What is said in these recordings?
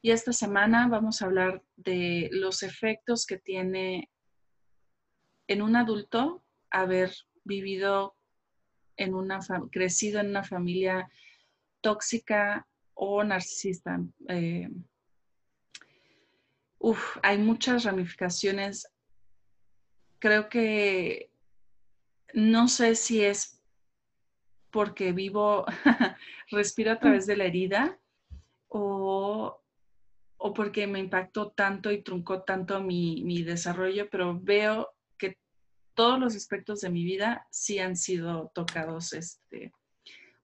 Y esta semana vamos a hablar de los efectos que tiene en un adulto haber vivido en una, crecido en una familia tóxica o narcisista. Eh, uf, hay muchas ramificaciones. Creo que no sé si es porque vivo, respiro a través de la herida o o porque me impactó tanto y truncó tanto mi, desarrollo, pero veo que todos los aspectos de mi vida sí han sido tocados este,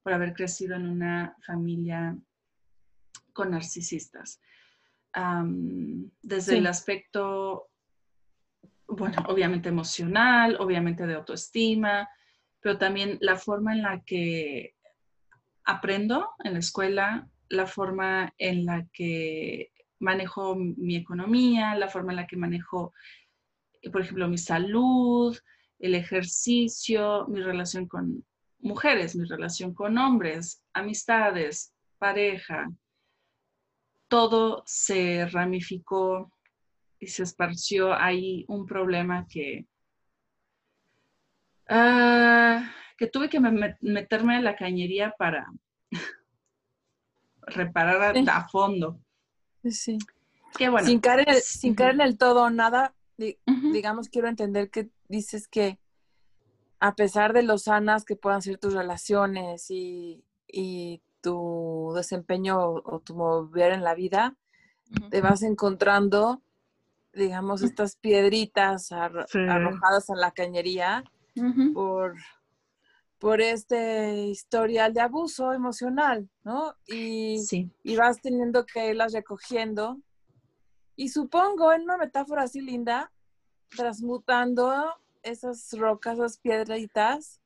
por haber crecido en una familia con narcisistas. desde el aspecto, bueno, obviamente emocional, obviamente de autoestima, pero también la forma en la que aprendo en la escuela, la forma en la que manejo mi economía, la forma en la que manejo, por ejemplo, mi salud, el ejercicio, mi relación con mujeres, mi relación con hombres, amistades, pareja. Todo se ramificó y se esparció ahí un problema que, ah, que tuve que meterme en la cañería para reparar a fondo. Sí. Qué bueno. Sin caer, sin caer en el todo o nada, digamos, quiero entender que dices que a pesar de lo sanas que puedan ser tus relaciones y, tu desempeño o, tu mover en la vida, te vas encontrando, digamos, estas piedritas arrojadas en la cañería por por este historial de abuso emocional, ¿no? Y, y vas teniendo que irlas recogiendo. Y supongo, en una metáfora así linda, transmutando esas rocas, esas piedritas,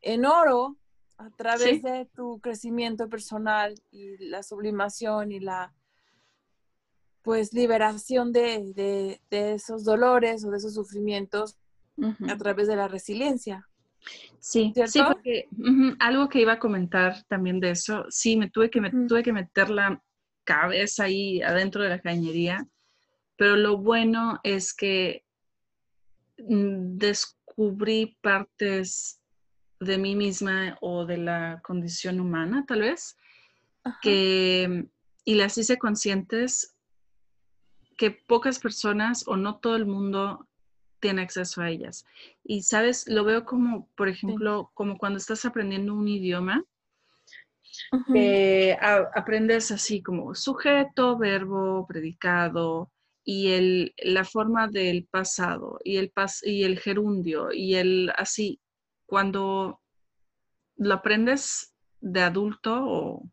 en oro a través de tu crecimiento personal y la sublimación y la pues liberación de, esos dolores o de esos sufrimientos a través de la resiliencia. Sí, sí, porque algo que iba a comentar también de eso, sí, me tuve que, me, tuve que meter la cabeza ahí adentro de la cañería, pero lo bueno es que mm, descubrí partes de mí misma o de la condición humana, tal vez, que, y las hice conscientes que pocas personas o no todo el mundo tiene acceso a ellas. Y, ¿sabes? Lo veo como, por ejemplo, como cuando estás aprendiendo un idioma, aprendes así como sujeto, verbo, predicado y el, la forma del pasado y el, pas, y el gerundio y el así. Cuando lo aprendes de adulto o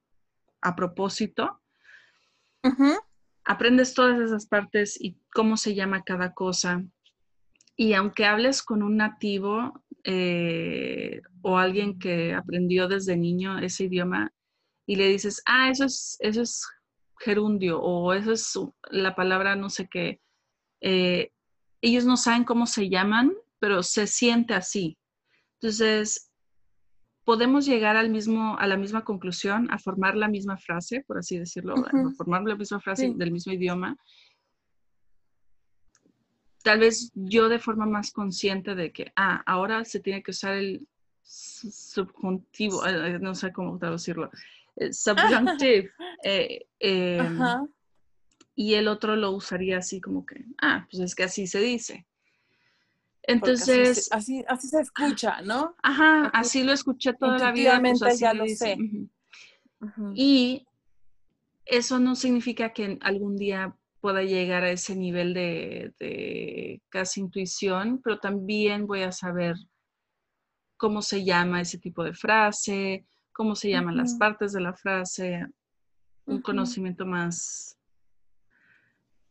a propósito, aprendes todas esas partes y cómo se llama cada cosa y aunque hables con un nativo eh, o alguien que aprendió desde niño ese idioma y le dices, ah, eso es, eso es gerundio o eso es la palabra no sé qué, eh, ellos no saben cómo se llaman, pero se siente así. Entonces, podemos llegar al mismo, a la misma conclusión, a formar la misma frase, por así decirlo, a formar la misma frase del mismo idioma, tal vez yo de forma más consciente de que, ah, ahora se tiene que usar el subjuntivo, eh, eh, no sé cómo traducirlo, subjunctive. Eh, em, y el otro lo usaría así como que, ah, pues es que así se dice. Entonces. Así, así, se escucha, ¿no? Ajá, así, lo escuché toda la vida. Pues ya lo sé. Y eso no significa que algún día pueda llegar a ese nivel de, casi intuición, pero también voy a saber cómo se llama ese tipo de frase, cómo se llaman las partes de la frase, un conocimiento más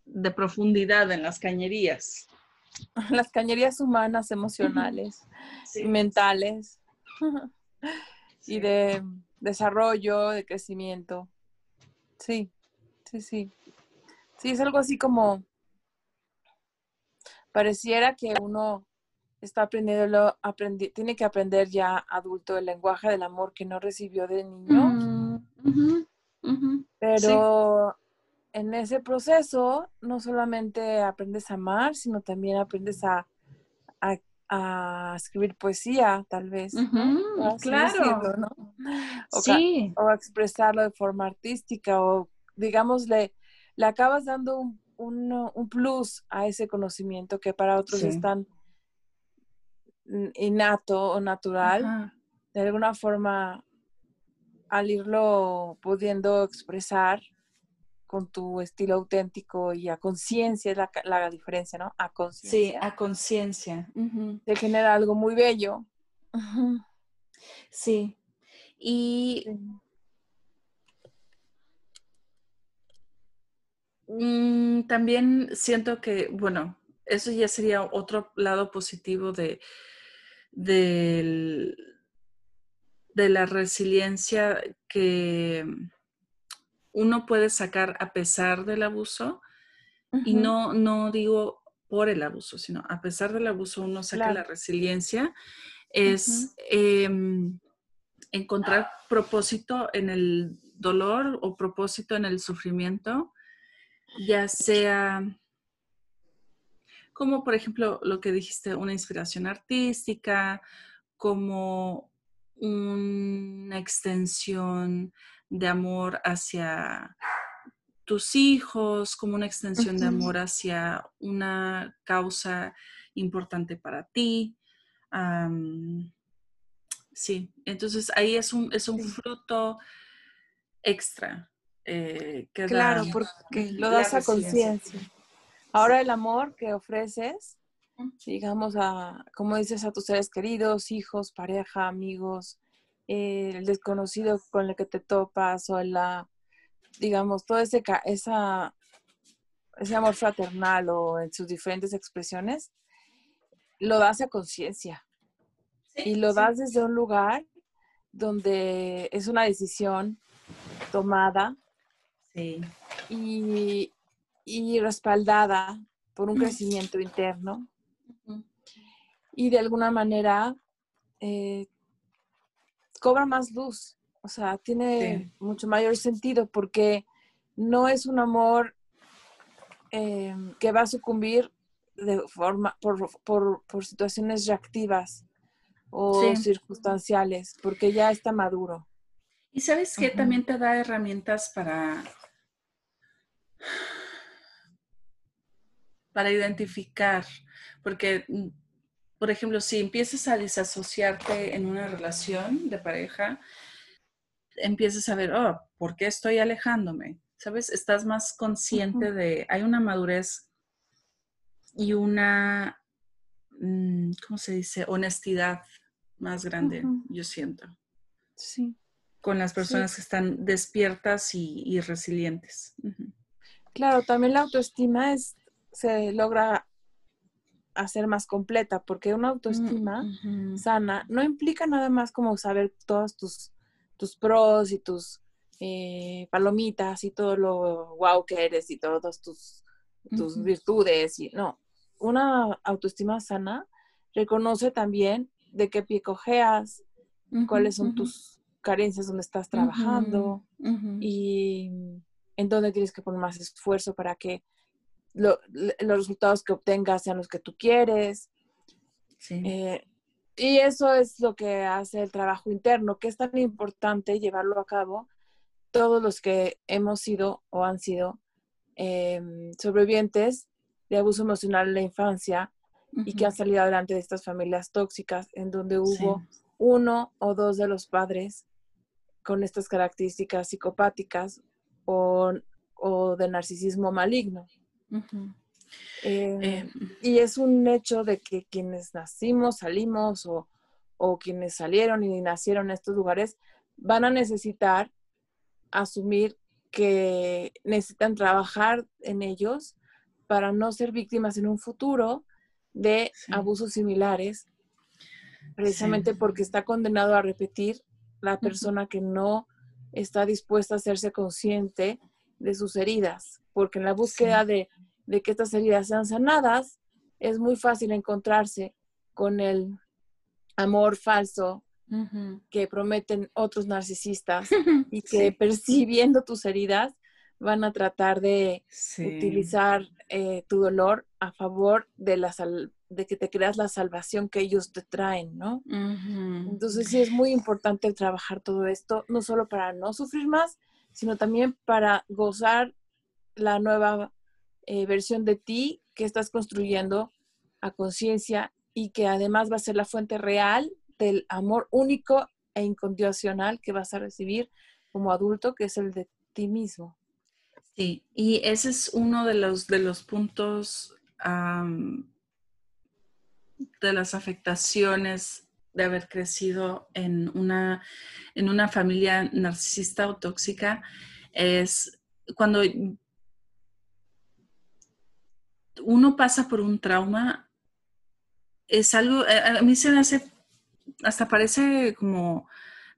de profundidad en las cañerías. Las cañerías humanas, emocionales, mentales y de desarrollo, de crecimiento. Sí, sí, sí. Sí, es algo así como, pareciera que uno está aprendiendo, aprendi tiene que aprender ya adulto el lenguaje del amor que no recibió de niño. Pero en ese proceso no solamente aprendes a amar, sino también aprendes a, a, escribir poesía, tal vez. Claro. o, sí. o expresarlo de forma artística o, digamos, le, acabas dando un, un, plus a ese conocimiento que para otros es tan innato o natural. De alguna forma, al irlo pudiendo expresar, con tu estilo auténtico y a conciencia es la, la, diferencia, ¿no? A conciencia. Sí, a conciencia. Te genera algo muy bello. Sí. Y mm, también siento que, bueno, eso ya sería otro lado positivo de, de la resiliencia que uno puede sacar a pesar del abuso y no, no digo por el abuso, sino a pesar del abuso uno saca la resiliencia, es em, encontrar propósito en el dolor o propósito en el sufrimiento, ya sea como por ejemplo lo que dijiste, una inspiración artística, como una extensión de amor hacia tus hijos, como una extensión de amor hacia una causa importante para ti. sí, entonces ahí es un, es un fruto extra. Eh, que claro, porque lo das a conciencia. Ahora el amor que ofreces, digamos, a, como dices, a tus seres queridos, hijos, pareja, amigos, el desconocido con el que te topas o la, digamos, todo ese, esa, ese amor fraternal o en sus diferentes expresiones, lo das a conciencia. y lo das desde un lugar donde es una decisión tomada y, y, respaldada por un crecimiento interno. Y de alguna manera eh, cobra más luz, o sea, tiene mucho mayor sentido porque no es un amor em, que va a sucumbir de forma, por, situaciones reactivas o circunstanciales, porque ya está maduro. Y sabes que también te da herramientas para, para identificar, porque mm, por ejemplo, si empiezas a desasociarte en una relación de pareja, empiezas a ver, oh, ¿por qué estoy alejándome? ¿Sabes? Estás más consciente de, hay una madurez y una, mm, ¿cómo se dice? Honestidad más grande, yo siento. Sí. Con las personas que están despiertas y, resilientes. Claro, también la autoestima es, se logra hacer más completa, porque una autoestima mm, sana no implica nada más como saber todos tus, tus pros y tus eh, palomitas y todo lo wow que eres y todas tus, tus virtudes. Y, no, una autoestima sana reconoce también de qué pie cojeas, cuáles son tus carencias donde estás trabajando y en dónde tienes que poner más esfuerzo para que los resultados que obtengas sean los que tú quieres. Eh, y eso es lo que hace el trabajo interno, que es tan importante llevarlo a cabo. Todos los que hemos sido o han sido em, sobrevivientes de abuso emocional en la infancia y que han salido adelante de estas familias tóxicas en donde hubo uno o dos de los padres con estas características psicopáticas o, o de narcisismo maligno. Eh, eh, y es un hecho de que quienes nacimos, salimos o, quienes salieron y nacieron en estos lugares, van a necesitar asumir que necesitan trabajar en ellos para no ser víctimas en un futuro de abusos similares, precisamente porque está condenado a repetir la persona que no está dispuesta a hacerse consciente de sus heridas, porque en la búsqueda de, de, que estas heridas sean sanadas, es muy fácil encontrarse con el amor falso que prometen otros narcisistas y que percibiendo tus heridas van a tratar de utilizar eh, tu dolor a favor de, la de que te creas la salvación que ellos te traen, ¿no? Entonces sí es muy importante trabajar todo esto, no solo para no sufrir más, sino también para gozar la nueva eh, versión de ti que estás construyendo a conciencia y que además va a ser la fuente real del amor único e incondicional que vas a recibir como adulto, que es el de ti mismo. Sí, y ese es uno de los, de los puntos de las afectaciones de haber crecido en una, en una familia narcisista o tóxica, es cuando uno pasa por un trauma, es algo, a mí se me hace, hasta parece como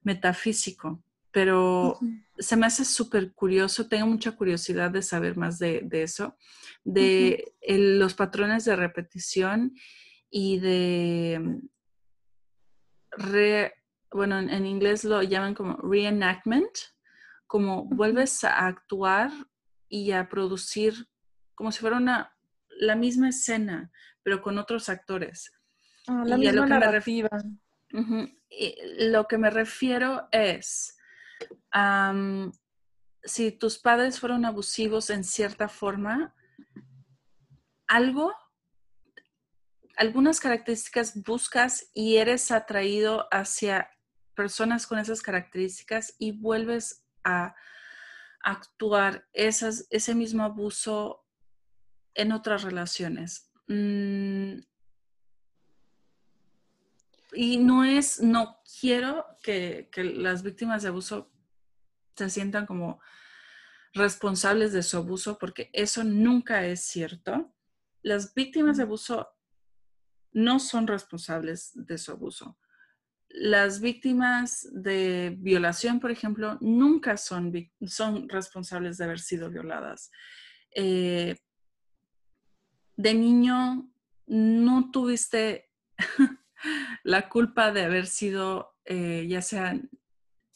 metafísico, pero se me hace súper curioso, tengo mucha curiosidad de saber más de, eso, de los patrones de repetición y de, bueno, en, inglés lo llaman como reenactment, como vuelves a actuar y a producir como si fuera una, la misma escena, pero con otros actores. Ah, la misma narrativa. lo que me refiero es, si tus padres fueron abusivos en cierta forma, algo, algunas características buscas y eres atraído hacia personas con esas características y vuelves a actuar esas, ese mismo abuso en otras relaciones. Mm, y no es, no quiero que, las víctimas de abuso se sientan como responsables de su abuso, porque eso nunca es cierto. Las víctimas de abuso no son responsables de su abuso. Las víctimas de violación, por ejemplo, nunca son, son responsables de haber sido violadas. Eh, de niño no tuviste la culpa de haber sido eh, ya sea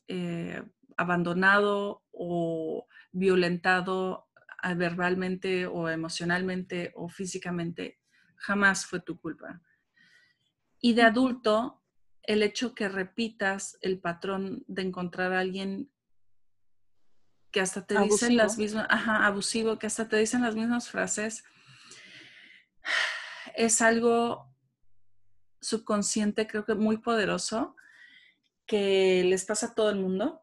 eh, abandonado o violentado verbalmente o emocionalmente o físicamente, jamás fue tu culpa. Y de adulto, el hecho que repitas el patrón de encontrar a alguien que hasta te dicen las mismas, ajá, abusivo, que hasta te dicen las mismas frases, es algo subconsciente, creo que muy poderoso, que les pasa a todo el mundo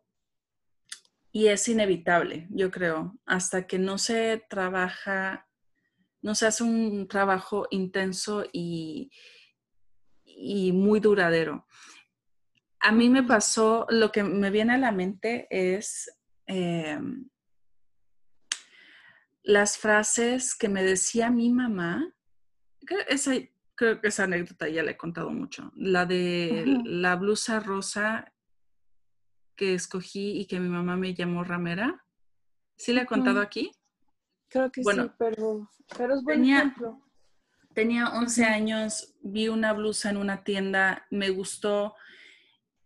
y es inevitable, yo creo, hasta que no se trabaja, no se hace un trabajo intenso y, y muy duradero. A mí me pasó, lo que me viene a la mente es em, las frases que me decía mi mamá. Esa, creo que esa anécdota ya la he contado mucho. La de la blusa rosa que escogí y que mi mamá me llamó ramera. ¿Sí le he contado aquí? Creo que sí, pero, pero es buen tenía, ejemplo. Tenía 11 años, vi una blusa en una tienda, me gustó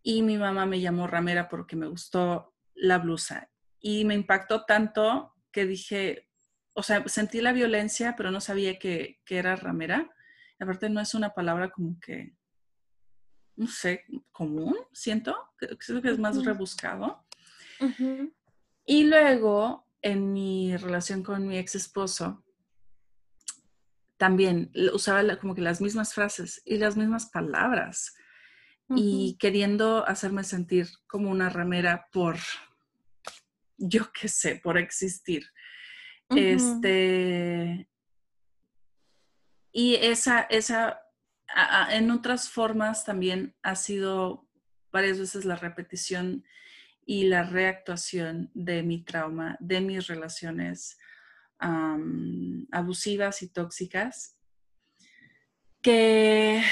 y mi mamá me llamó ramera porque me gustó la blusa. Y me impactó tanto que dije, o sea, sentí la violencia, pero no sabía que, que era ramera. Aparte no es una palabra como que no sé, común, siento, creo que es más rebuscado. Y luego, en mi relación con mi ex esposo, también usaba como que las mismas frases y las mismas palabras y queriendo hacerme sentir como una ramera por, yo qué sé, por existir. Este, y esa, esa en otras formas también ha sido varias veces la repetición y la reactuación de mi trauma, de mis relaciones abusivas y tóxicas, que,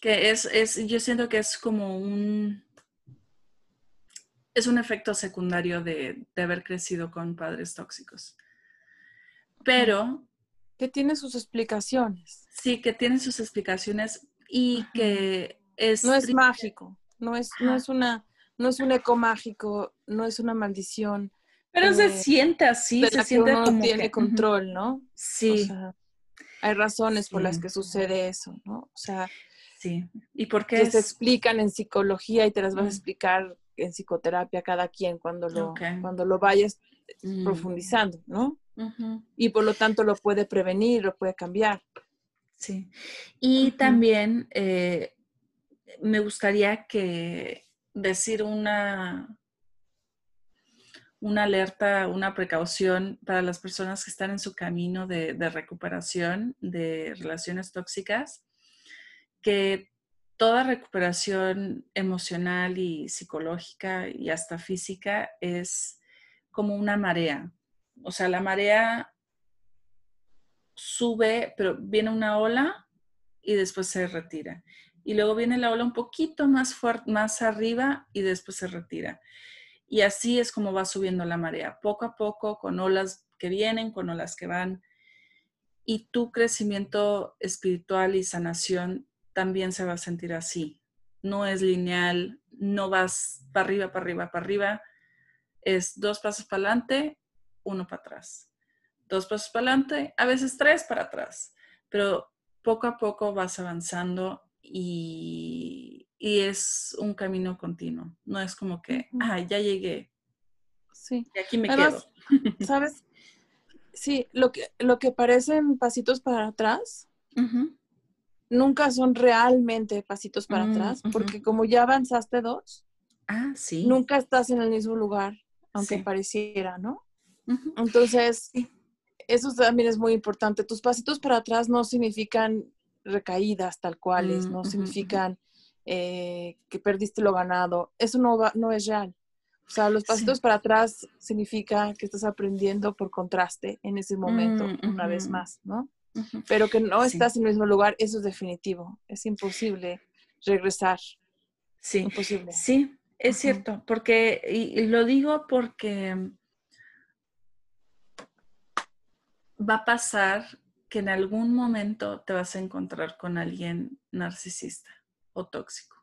que es, es, yo siento que es como un, es un efecto secundario de, de haber crecido con padres tóxicos. Pero... Que tiene sus explicaciones. Sí, que tiene sus explicaciones y que es... No es mágico, no es, no es una no es un eco mágico, no es una maldición. Pero se eh, siente así, se siente uno tiene control, ¿no? Sí. hay razones por las que sucede eso, ¿no? O sea, sí. ¿Y por qué? Que se explican en psicología y te las vas a explicar en psicoterapia cada quien cuando lo, cuando lo vayas mm. profundizando, ¿no? Y por lo tanto lo puede prevenir, lo puede cambiar. Sí. Y también eh, me gustaría que decir una, una alerta, una precaución para las personas que están en su camino de, recuperación de relaciones tóxicas, que toda recuperación emocional y psicológica y hasta física es como una marea. O sea, la marea sube, pero viene una ola y después se retira y luego viene la ola un poquito más fuerte, más arriba y después se retira. Y así es como va subiendo la marea, poco a poco, con olas que vienen, con olas que van. Y tu crecimiento espiritual y sanación también se va a sentir así. No es lineal, no vas para arriba, para arriba, para arriba. Es dos pasos para adelante, uno para atrás. Dos pasos para adelante, a veces tres para atrás. Pero poco a poco vas avanzando y, es un camino continuo. No es como que, ah, ya llegué. Sí. Y aquí me quedo. ¿Sabes? Sí, lo que, lo que parecen pasitos para atrás, nunca son realmente pasitos para mm, atrás, porque como ya avanzaste dos, ah, sí. nunca estás en el mismo lugar, aunque pareciera, ¿no? Entonces, eso también es muy importante. Tus pasitos para atrás no significan recaídas tal cuales, mm, no significan eh, que perdiste lo ganado. Eso no, va, no es real. O sea, los pasitos para atrás significa que estás aprendiendo por contraste en ese momento, mm, una vez más, ¿no? Pero que no estás en el mismo lugar, eso es definitivo. Es imposible regresar. Sí. Imposible. Sí, es cierto, porque, y, lo digo porque va a pasar que en algún momento te vas a encontrar con alguien narcisista o tóxico.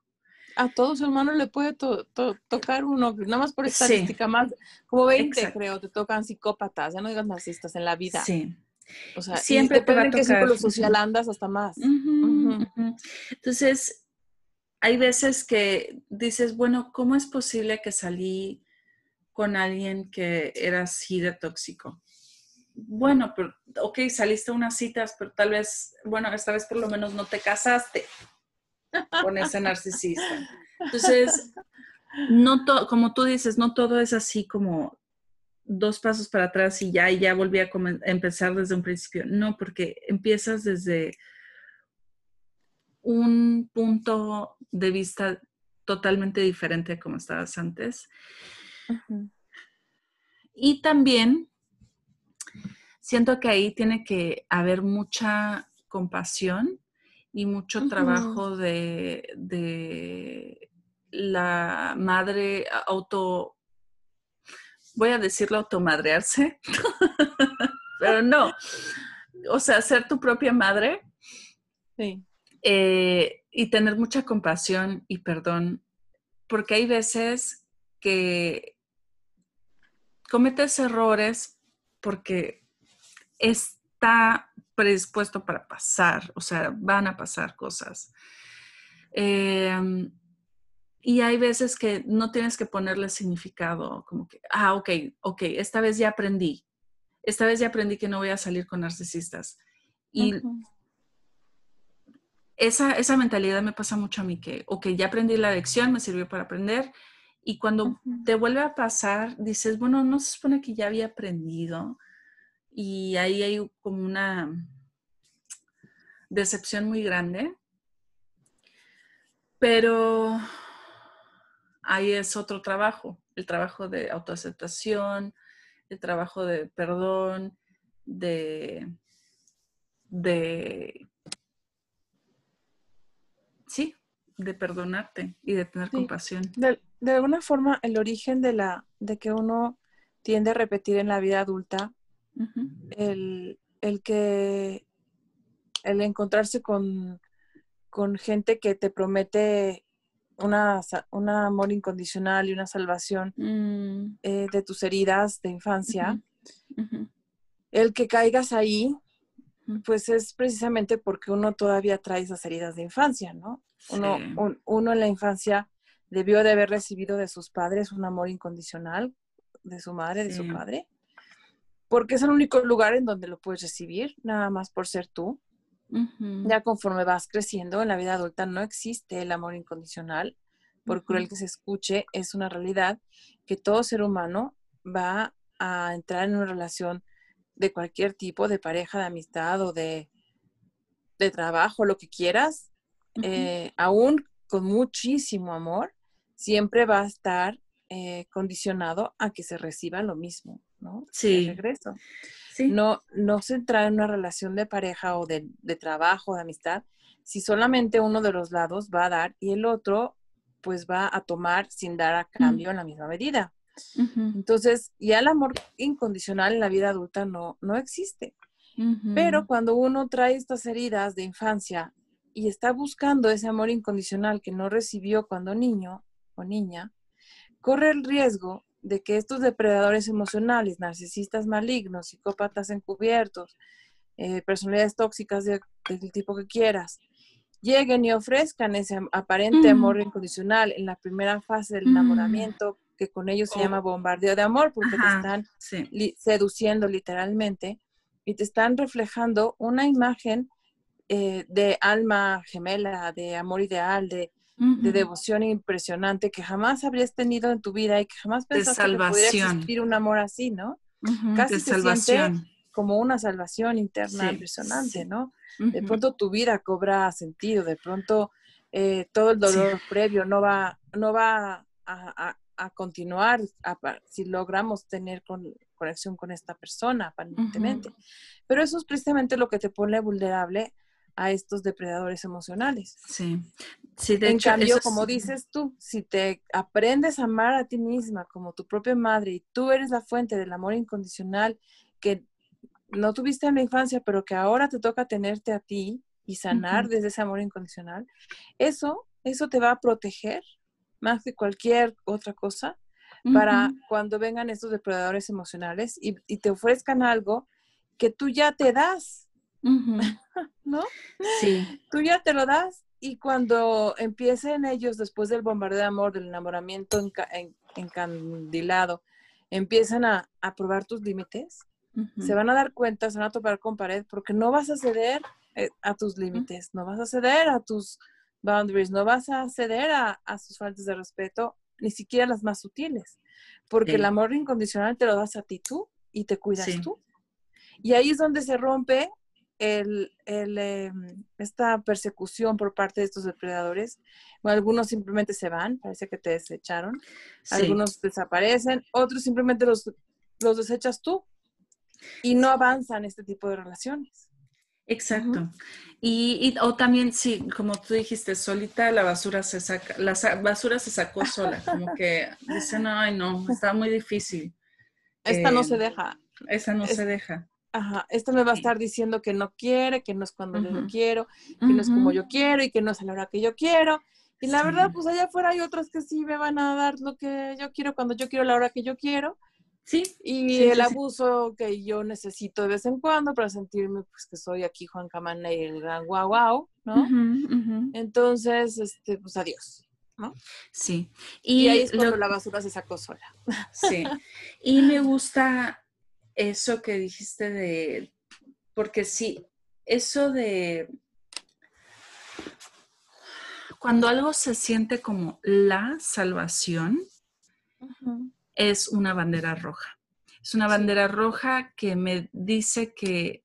A todos hermanos le puede tocar uno, nada más por estadística, más como 20 creo, te tocan psicópatas, ya no digas narcisistas en la vida. Sí. O sea, siempre te va a qué círculo social andas hasta más. Entonces, hay veces que dices, bueno, ¿cómo es posible que salí con alguien que era así de tóxico? Bueno, pero, ok, saliste a unas citas, pero tal vez, bueno, esta vez por lo menos no te casaste con ese narcisista. Entonces, no como tú dices, no todo es así como dos pasos para atrás y ya, y ya volví a, empezar desde un principio. No, porque empiezas desde un punto de vista totalmente diferente a como estabas antes. Y también siento que ahí tiene que haber mucha compasión y mucho trabajo de, la madre auto, voy a decirlo automadrearse, pero no, o sea, ser tu propia madre. Eh, y tener mucha compasión y perdón, porque hay veces que cometes errores porque está predispuesto para pasar, o sea, van a pasar cosas. Em, y hay veces que no tienes que ponerle significado, como que, ah, ok, ok, esta vez ya aprendí, esta vez ya aprendí que no voy a salir con narcisistas. Y esa, esa, mentalidad me pasa mucho a mí, que, ok, ya aprendí la lección, me sirvió para aprender, y cuando te vuelve a pasar, dices, bueno, no se supone que ya había aprendido, y ahí hay como una decepción muy grande. Pero ahí es otro trabajo, el trabajo de autoaceptación, el trabajo de perdón, de, de sí, de perdonarte y de tener compasión. De, alguna forma, el origen de la, de que uno tiende a repetir en la vida adulta, el, que el encontrarse con, con gente que te promete una, un amor incondicional y una salvación mm. eh, de tus heridas de infancia, el que caigas ahí, pues es precisamente porque uno todavía trae esas heridas de infancia, ¿no? Uno, uno en la infancia debió de haber recibido de sus padres un amor incondicional, de su madre, de su padre, porque es el único lugar en donde lo puedes recibir, nada más por ser tú. Ya conforme vas creciendo en la vida adulta no existe el amor incondicional, por cruel que se escuche, es una realidad que todo ser humano va a entrar en una relación de cualquier tipo, de pareja, de amistad o de, de trabajo, lo que quieras, eh, aún con muchísimo amor, siempre va a estar eh, condicionado a que se reciba lo mismo, ¿no? Sí. De regreso. No, no se entra en una relación de pareja o de, de trabajo, de amistad, si solamente uno de los lados va a dar y el otro pues va a tomar sin dar a cambio en la misma medida. Entonces, ya el amor incondicional en la vida adulta no, no existe. Pero cuando uno trae estas heridas de infancia y está buscando ese amor incondicional que no recibió cuando niño o niña, corre el riesgo de que estos depredadores emocionales, narcisistas malignos, psicópatas encubiertos, eh, personalidades tóxicas del tipo que quieras, lleguen y ofrezcan ese aparente amor incondicional en la primera fase del enamoramiento, que con ellos se llama bombardeo de amor, porque te están seduciendo literalmente y te están reflejando una imagen eh, de alma gemela, de amor ideal, de, devoción impresionante que jamás habrías tenido en tu vida y que jamás pensaste que pudiera existir un amor así, ¿no? Casi se siente como una salvación interna impresionante, ¿no? De pronto tu vida cobra sentido, de pronto eh, todo el dolor previo no va, no va a, continuar si logramos tener conexión con esta persona, aparentemente. Pero eso es precisamente lo que te pone vulnerable a estos depredadores emocionales. Sí. sí de en cambio, como dices tú, si te aprendes a amar a ti misma como tu propia madre y tú eres la fuente del amor incondicional que no tuviste en la infancia, pero que ahora te toca tenerte a ti y sanar desde ese amor incondicional, eso, eso te va a proteger más que cualquier otra cosa para cuando vengan estos depredadores emocionales y, te ofrezcan algo que tú ya te das, ¿no? Sí. Tú ya te lo das y cuando empiecen ellos después del bombardeo de amor, del enamoramiento encandilado, empiezan a, a probar tus límites, se van a dar cuenta, se van a topar con pared porque no vas a ceder eh, a tus límites, no vas a ceder a tus boundaries, no vas a ceder a, sus faltas de respeto, ni siquiera las más sutiles, porque el amor incondicional te lo das a ti tú y te cuidas tú. Y ahí es donde se rompe el, em, esta persecución por parte de estos depredadores. algunos simplemente se van, parece que te desecharon. Algunos desaparecen, otros simplemente los, los desechas tú y no avanzan este tipo de relaciones. Exacto. y, o también, sí, como tú dijiste, solita la basura se saca, la basura se sacó sola, como que dicen, ay no, está muy difícil. Esta no se deja. Esta no se deja. Ajá, esta me va a estar diciendo que no quiere, que no es cuando yo quiero, que no es como yo quiero y que no es a la hora que yo quiero. Y la verdad, pues allá afuera hay otras que sí me van a dar lo que yo quiero cuando yo quiero, la hora que yo quiero. Sí. Y el abuso que yo necesito de vez en cuando para sentirme pues que soy aquí Juan Camana y el gran guau guau, ¿no? Entonces, este, pues adiós. ¿no? Sí. Y, ahí es cuando la basura se sacó sola. Sí. Y me gusta eso que dijiste de, porque sí, eso de cuando algo se siente como la salvación, es una bandera roja. Es una bandera roja que me dice que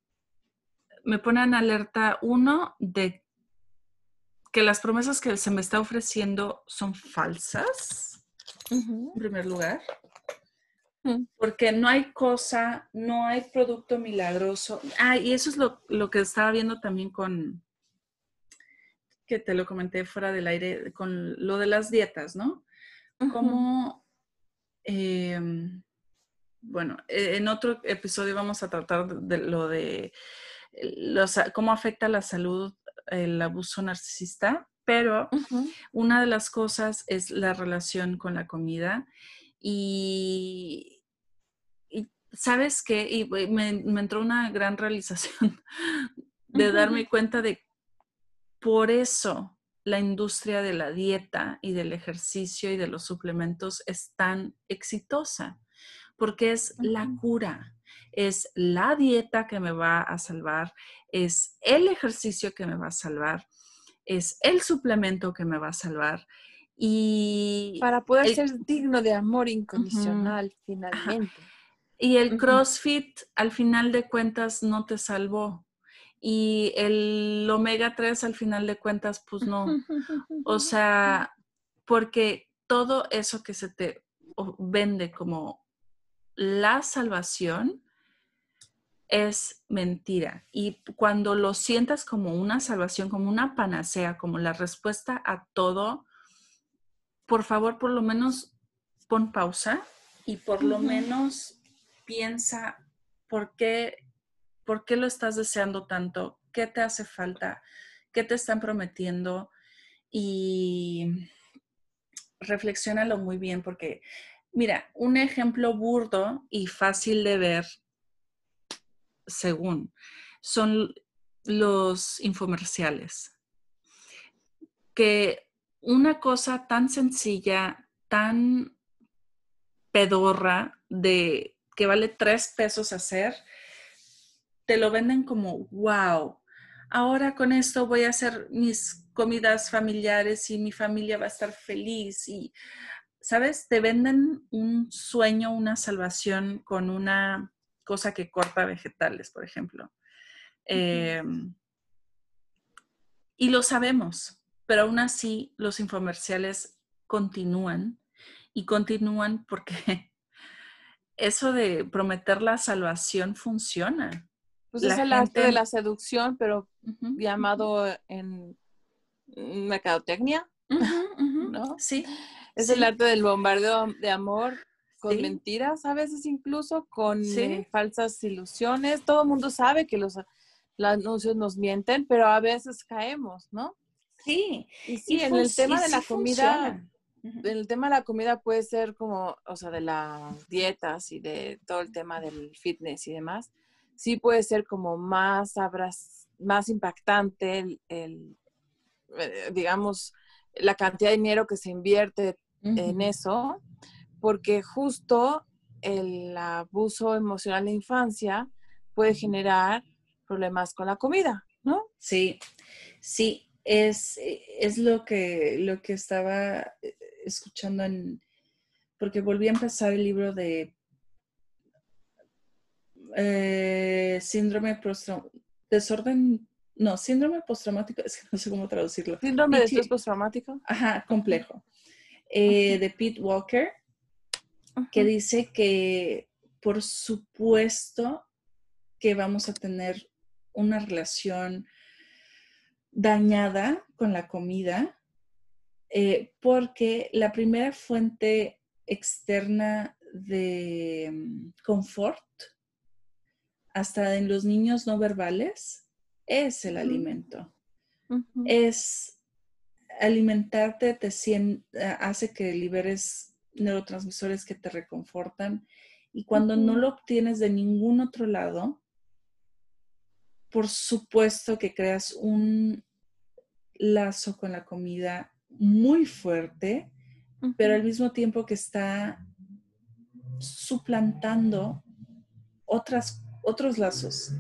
me pone en alerta uno de que las promesas que se me está ofreciendo son falsas, en primer lugar. Porque no hay cosa, no hay producto milagroso. Ah, y eso es lo, que estaba viendo también con, que te lo comenté fuera del aire, con lo de las dietas, ¿no? Como, em, bueno, e, en otro episodio vamos a tratar de lo de cómo afecta la salud el abuso narcisista, pero una de las cosas es la relación con la comida y, sabes que y me, entró una gran realización de darme cuenta de por eso la industria de la dieta y del ejercicio y de los suplementos es tan exitosa, porque es la cura, es la dieta que me va a salvar, es el ejercicio que me va a salvar, es el suplemento que me va a salvar. Y para poder ser digno de amor incondicional finalmente. Y el CrossFit al final de cuentas no te salvó. Y el omega 3 al final de cuentas, pues no. O sea, porque todo eso que se te vende como la salvación, es mentira. Y cuando lo sientas como una salvación, como una panacea, como la respuesta a todo, por favor, por lo menos pon pausa y por lo menos piensa por qué, por qué lo estás deseando tanto, qué te hace falta, qué te están prometiendo y reflexiónalo muy bien porque, mira, un ejemplo burdo y fácil de ver según, son los infomerciales. Que una cosa tan sencilla, tan pedorra, de que vale tres pesos hacer, te lo venden como, wow, ahora con esto voy a hacer mis comidas familiares y mi familia va a estar feliz y, ¿sabes? Te venden un sueño, una salvación con una cosa que corta vegetales, por ejemplo. Em, y lo sabemos, pero aún así los infomerciales continúan y continúan porque eso de prometer la salvación funciona. Pues es el arte de la seducción, pero llamado en mercadotecnia, ¿no? Sí. Es el arte del bombardeo de amor con mentiras a veces incluso, con eh, falsas ilusiones. Todo el mundo sabe que los, anuncios nos mienten, pero a veces caemos, ¿no? Sí. Y sí, en el tema de la comida, en el tema de la comida puede ser como, o sea, de las dietas y de todo el tema del fitness y demás, sí puede ser como más, más impactante el, eh, digamos, la cantidad de dinero que se invierte en eso porque justo el abuso emocional de infancia puede generar problemas con la comida, ¿no? Sí, sí, es, es lo, que, lo que estaba eh, escuchando en, porque volví a empezar el libro de eh, síndrome postraumático, desorden, no, síndrome postraumático, es que no sé cómo traducirlo. Síndrome de estrés postraumático. Ajá, complejo. Eh, de Pete Walker que dice que por supuesto que vamos a tener una relación dañada con la comida, eh, porque la primera fuente externa de mm, confort, hasta en los niños no verbales, es el alimento. Es alimentarte, te hace que liberes neurotransmisores que te reconfortan y cuando no lo obtienes de ningún otro lado, por supuesto que creas un lazo con la comida muy fuerte, pero al mismo tiempo que está suplantando otras, otros lazos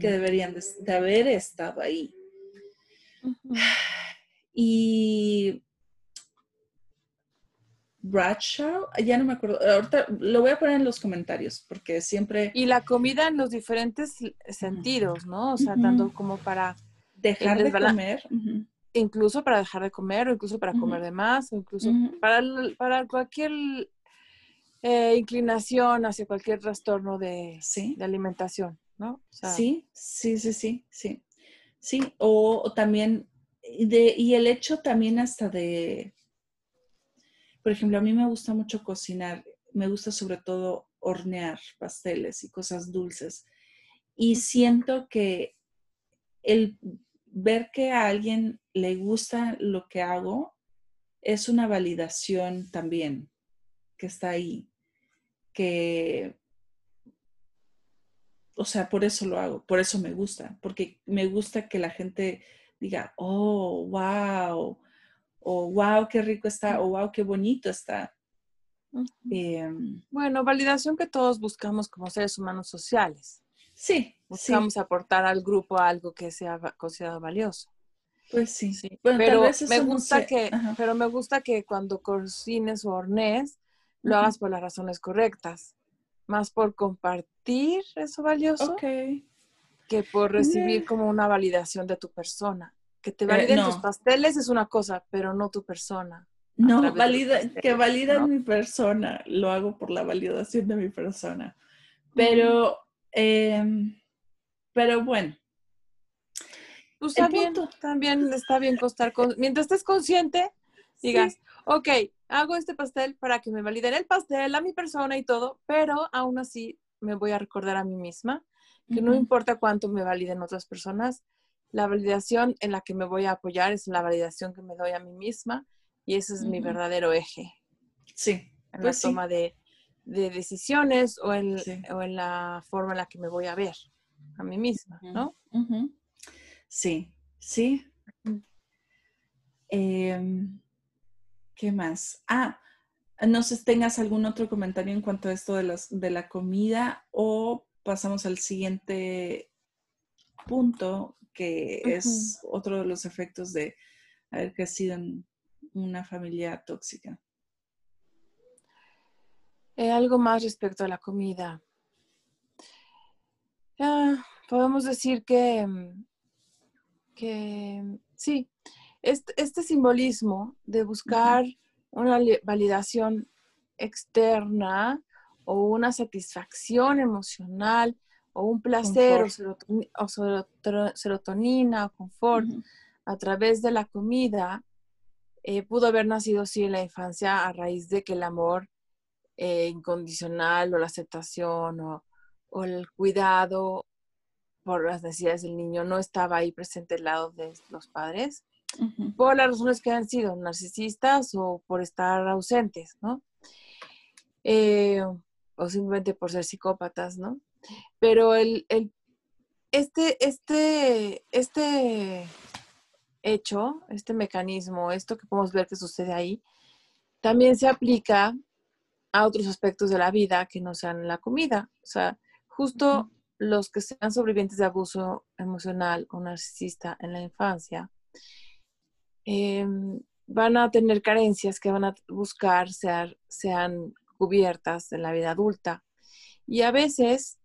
que deberían de, haber estado ahí. Y Bradshaw, ya no me acuerdo, ahorita lo voy a poner en los comentarios porque siempre... Y la comida en los diferentes sentidos, ¿no? O sea, tanto como para... Dejar de comer. incluso para dejar de comer, o incluso para comer de más, o incluso para, para cualquier eh, inclinación hacia cualquier trastorno de, de alimentación, ¿no? sí, sí, sí, sí, sí. Sí, o, también, de, y el hecho también hasta de, por ejemplo, a mí me gusta mucho cocinar, me gusta sobre todo hornear pasteles y cosas dulces. Y siento que el ver que a alguien le gusta lo que hago es una validación también que está ahí, que, o sea, por eso lo hago, por eso me gusta, porque me gusta que la gente diga, oh, wow, o wow, qué rico está, o wow, qué bonito está. Em, bueno, validación que todos buscamos como seres humanos sociales. Sí. Buscamos aportar al grupo algo que sea considerado valioso. Pues sí. sí. pero me gusta que, pero me gusta que cuando cocines o hornees, lo hagas por las razones correctas. Más por compartir eso valioso que por recibir como una validación de tu persona. Que te eh, validen tus pasteles es una cosa, pero no tu persona. No, valida, que valida mi persona, lo hago por la validación de mi persona. Pero, em, pero bueno. Pues también está bien costar, con, mientras estés consciente, digas, ok, hago este pastel para que me validen el pastel, a mi persona y todo, pero aún así me voy a recordar a mí misma que no importa cuánto me validen otras personas, la validación en la que me voy a apoyar es la validación que me doy a mí misma y ese es mi verdadero eje. Sí. En la pues toma de, decisiones o en, en, la forma en la que me voy a ver a mí misma, ¿no? Sí, sí. Em, ¿Qué más? Ah, no sé si tengas algún otro comentario en cuanto a esto de, las, de la comida o pasamos al siguiente punto, que es otro de los efectos de haber crecido en una familia tóxica. Eh, algo más respecto a la comida. Ah, podemos decir que, mm, que sí, este, este simbolismo de buscar una validación externa o una satisfacción emocional o un placer o, serotonina o confort a través de la comida eh, pudo haber nacido así en la infancia a raíz de que el amor eh, incondicional o la aceptación o, el cuidado por las necesidades del niño no estaba ahí presente al lado de los padres, por las razones que han sido narcisistas o por estar ausentes, ¿no? Eh, o simplemente por ser psicópatas, ¿no? Pero el, el, este, este, este hecho, este mecanismo, esto que podemos ver que sucede ahí, también se aplica a otros aspectos de la vida que no sean la comida. O sea, justo los que sean sobrevivientes de abuso emocional o narcisista en la infancia, em, van a tener carencias que van a buscar sean cubiertas en la vida adulta. Y a veces,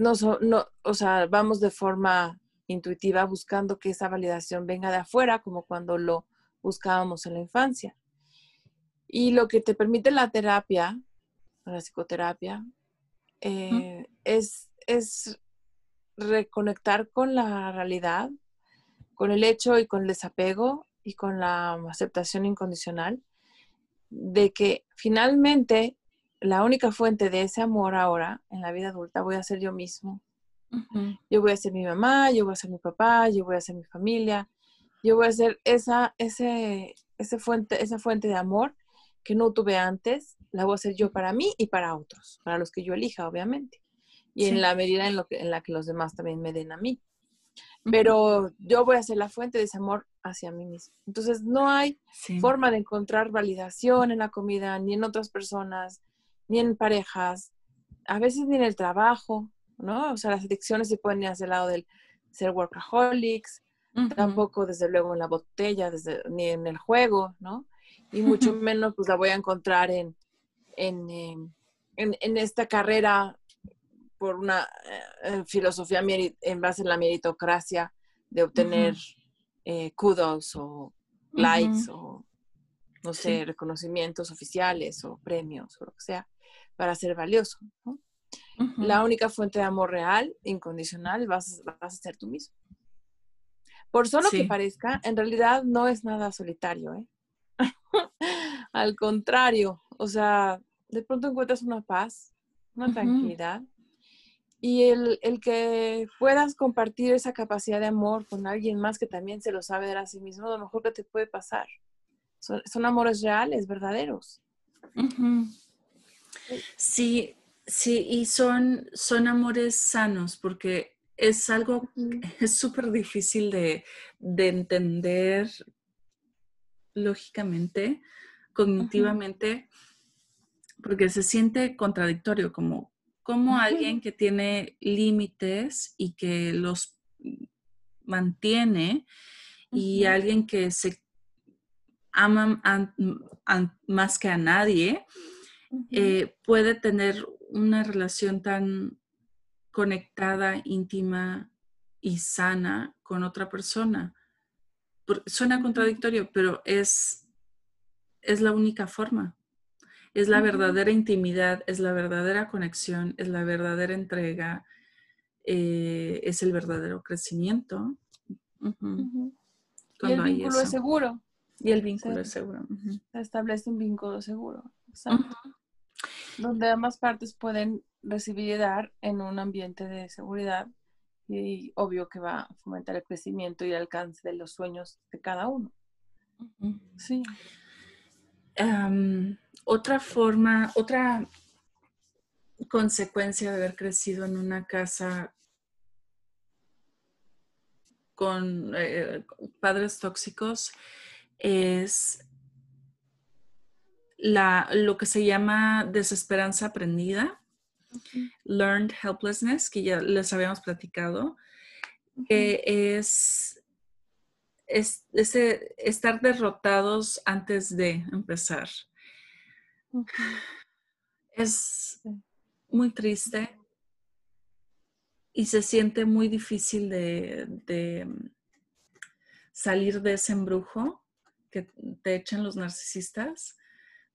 no, no, o sea, vamos de forma intuitiva buscando que esa validación venga de afuera, como cuando lo buscábamos en la infancia. Y lo que te permite la terapia, la psicoterapia, eh, es, es reconectar con la realidad, con el hecho y con el desapego y con la aceptación incondicional de que finalmente la única fuente de ese amor ahora en la vida adulta voy a ser yo mismo yo voy a ser mi mamá, yo voy a ser mi papá, yo voy a ser mi familia, yo voy a ser esa, ese, ese fuente, esa fuente de amor que no tuve antes, la voy a hacer yo para mí y para otros, para los que yo elija, obviamente. Y en la medida en, lo que, en la que los demás también me den a mí. Pero yo voy a ser la fuente de ese amor hacia mí mismo. Entonces, no hay forma de encontrar validación en la comida, ni en otras personas, ni en parejas, a veces ni en el trabajo, ¿no? O sea, las adicciones se pueden ir hacia el lado del ser workaholics, tampoco desde luego en la botella, desde, ni en el juego, ¿no? Y mucho menos pues la voy a encontrar en, en, em, en, esta carrera por una eh, filosofía en base a la meritocracia de obtener eh, kudos o likes o, no sé, reconocimientos oficiales o premios o lo que sea para ser valioso. La única fuente de amor real, incondicional, vas, vas a ser tú mismo. Por solo que parezca, en realidad no es nada solitario, ¿eh? Al contrario, o sea, de pronto encuentras una paz, una tranquilidad. Y el, que puedas compartir esa capacidad de amor con alguien más que también se lo sabe dar a sí mismo, lo mejor que te puede pasar. Son, amores reales, verdaderos. Sí, sí, y son, son amores sanos, porque es algo, es súper difícil de, entender lógicamente, cognitivamente, porque se siente contradictorio, como, como alguien que tiene límites y que los mantiene y alguien que se ama más que a nadie, eh, puede tener una relación tan conectada, íntima y sana con otra persona. Suena contradictorio, pero es, es la única forma. Es la verdadera intimidad, es la verdadera conexión, es la verdadera entrega, eh, es el verdadero crecimiento. Y el vínculo es seguro. Y el vínculo es seguro. Se establece un vínculo seguro. Donde ambas partes pueden recibir y dar en un ambiente de seguridad y obvio que va a fomentar el crecimiento y el alcance de los sueños de cada uno. Sí. otra forma, otra consecuencia de haber crecido en una casa con eh, padres tóxicos es la, lo que se llama desesperanza aprendida, learned helplessness, que ya les habíamos platicado, que es, es, estar derrotados antes de empezar. Es muy triste y se siente muy difícil de, de salir de ese embrujo que te echan los narcisistas,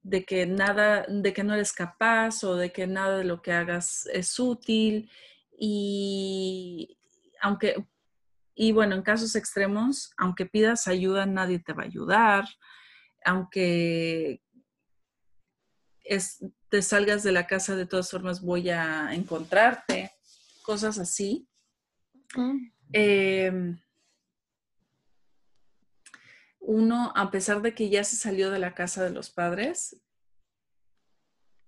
de que nada, de que no eres capaz o de que nada de lo que hagas es útil. Y aunque, y bueno, en casos extremos, aunque pidas ayuda, nadie te va a ayudar. Aunque te salgas de la casa, de todas formas voy a encontrarte. Cosas así uno, a pesar de que ya se salió de la casa de los padres,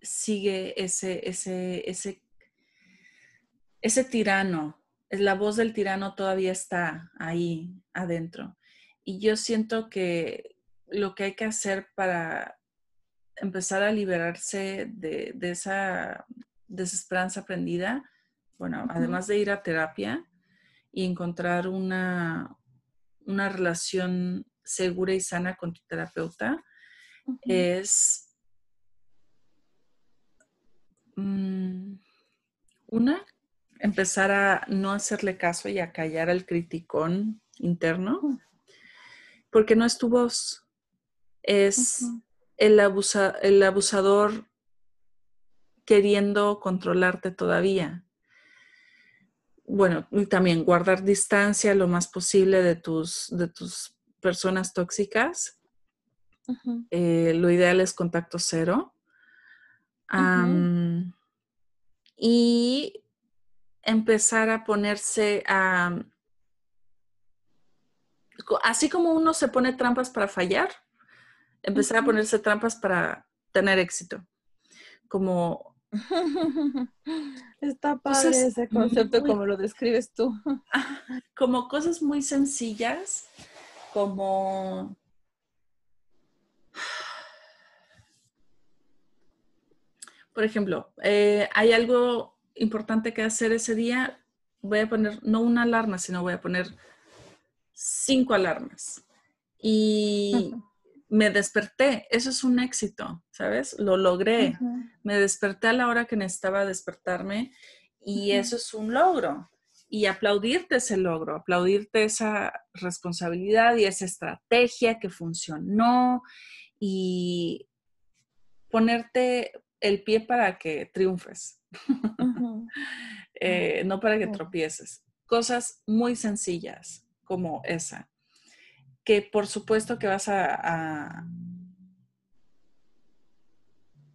sigue ese, ese, ese, ese tirano. La voz del tirano todavía está ahí adentro. Y yo siento que lo que hay que hacer para empezar a liberarse de, esa desesperanza aprendida, bueno, además de ir a terapia y encontrar una, una relación segura y sana con tu terapeuta es mm, una, empezar a no hacerle caso y a callar al criticón interno, porque no es tu voz, es el, el abusador queriendo controlarte todavía. Bueno, y también guardar distancia lo más posible de tus, de tus personas tóxicas, eh, lo ideal es contacto cero. Y empezar a ponerse a... Así como uno se pone trampas para fallar, empezar a ponerse trampas para tener éxito. Como... Está padre ese concepto como lo describes tú. Como cosas muy sencillas como por ejemplo, eh, hay algo importante que hacer ese día, voy a poner no una alarma, sino voy a poner cinco alarmas. Y me desperté, eso es un éxito, ¿sabes? Lo logré. Me desperté a la hora que necesitaba despertarme y eso es un logro. Y aplaudirte ese logro, aplaudirte esa responsabilidad y esa estrategia que funcionó y ponerte el pie para que triunfes, eh, no para que tropieces. Cosas muy sencillas como esa, que por supuesto que vas a,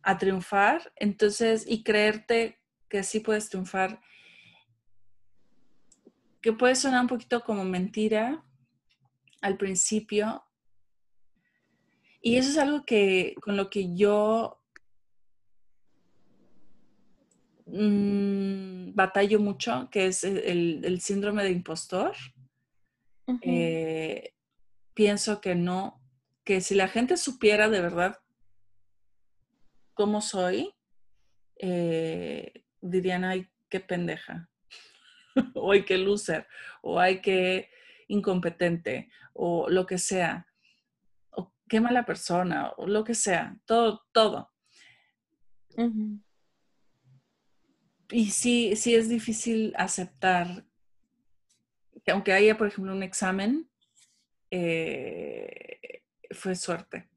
a, triunfar, entonces, y creerte que sí puedes triunfar, que puede sonar un poquito como mentira al principio, y eso es algo que con lo que yo mm, batallo mucho, que es el, síndrome de impostor. Eh, pienso que no, que si la gente supiera de verdad cómo soy, eh, dirían, ay, qué pendeja, o ay, qué loser, o ay, qué incompetente, o lo que sea qué mala persona o lo que sea, todo, todo. Y sí, sí es difícil aceptar que aunque haya, por ejemplo, un examen, eh, fue suerte.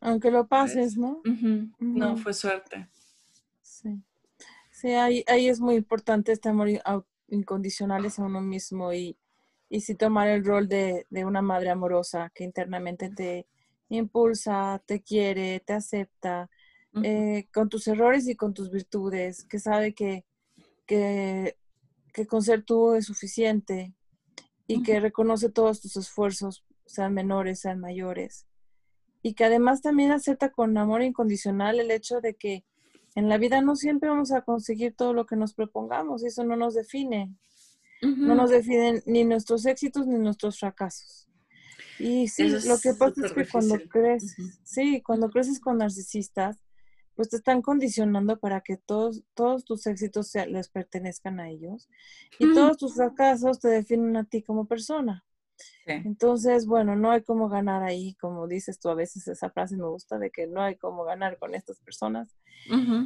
Aunque lo pases, ¿no? No, fue suerte. Sí. Sí, ahí, ahí es muy importante este amor incondicional hacia uno mismo y, y sí tomar el rol de, una madre amorosa que internamente te impulsa, te quiere, te acepta, eh, con tus errores y con tus virtudes, que sabe que, que, con ser tú es suficiente y que reconoce todos tus esfuerzos, sean menores, sean mayores. Y que además también acepta con amor incondicional el hecho de que en la vida no siempre vamos a conseguir todo lo que nos propongamos y eso no nos define. No nos definen ni nuestros éxitos ni nuestros fracasos. Y sí, lo que pasa es que cuando creces, sí, cuando creces con narcisistas, pues te están condicionando para que todos, todos tus éxitos les pertenezcan a ellos y todos tus fracasos te definen a ti como persona. Entonces, bueno, no hay cómo ganar ahí, como dices tú a veces, esa frase me gusta de que no hay cómo ganar con estas personas.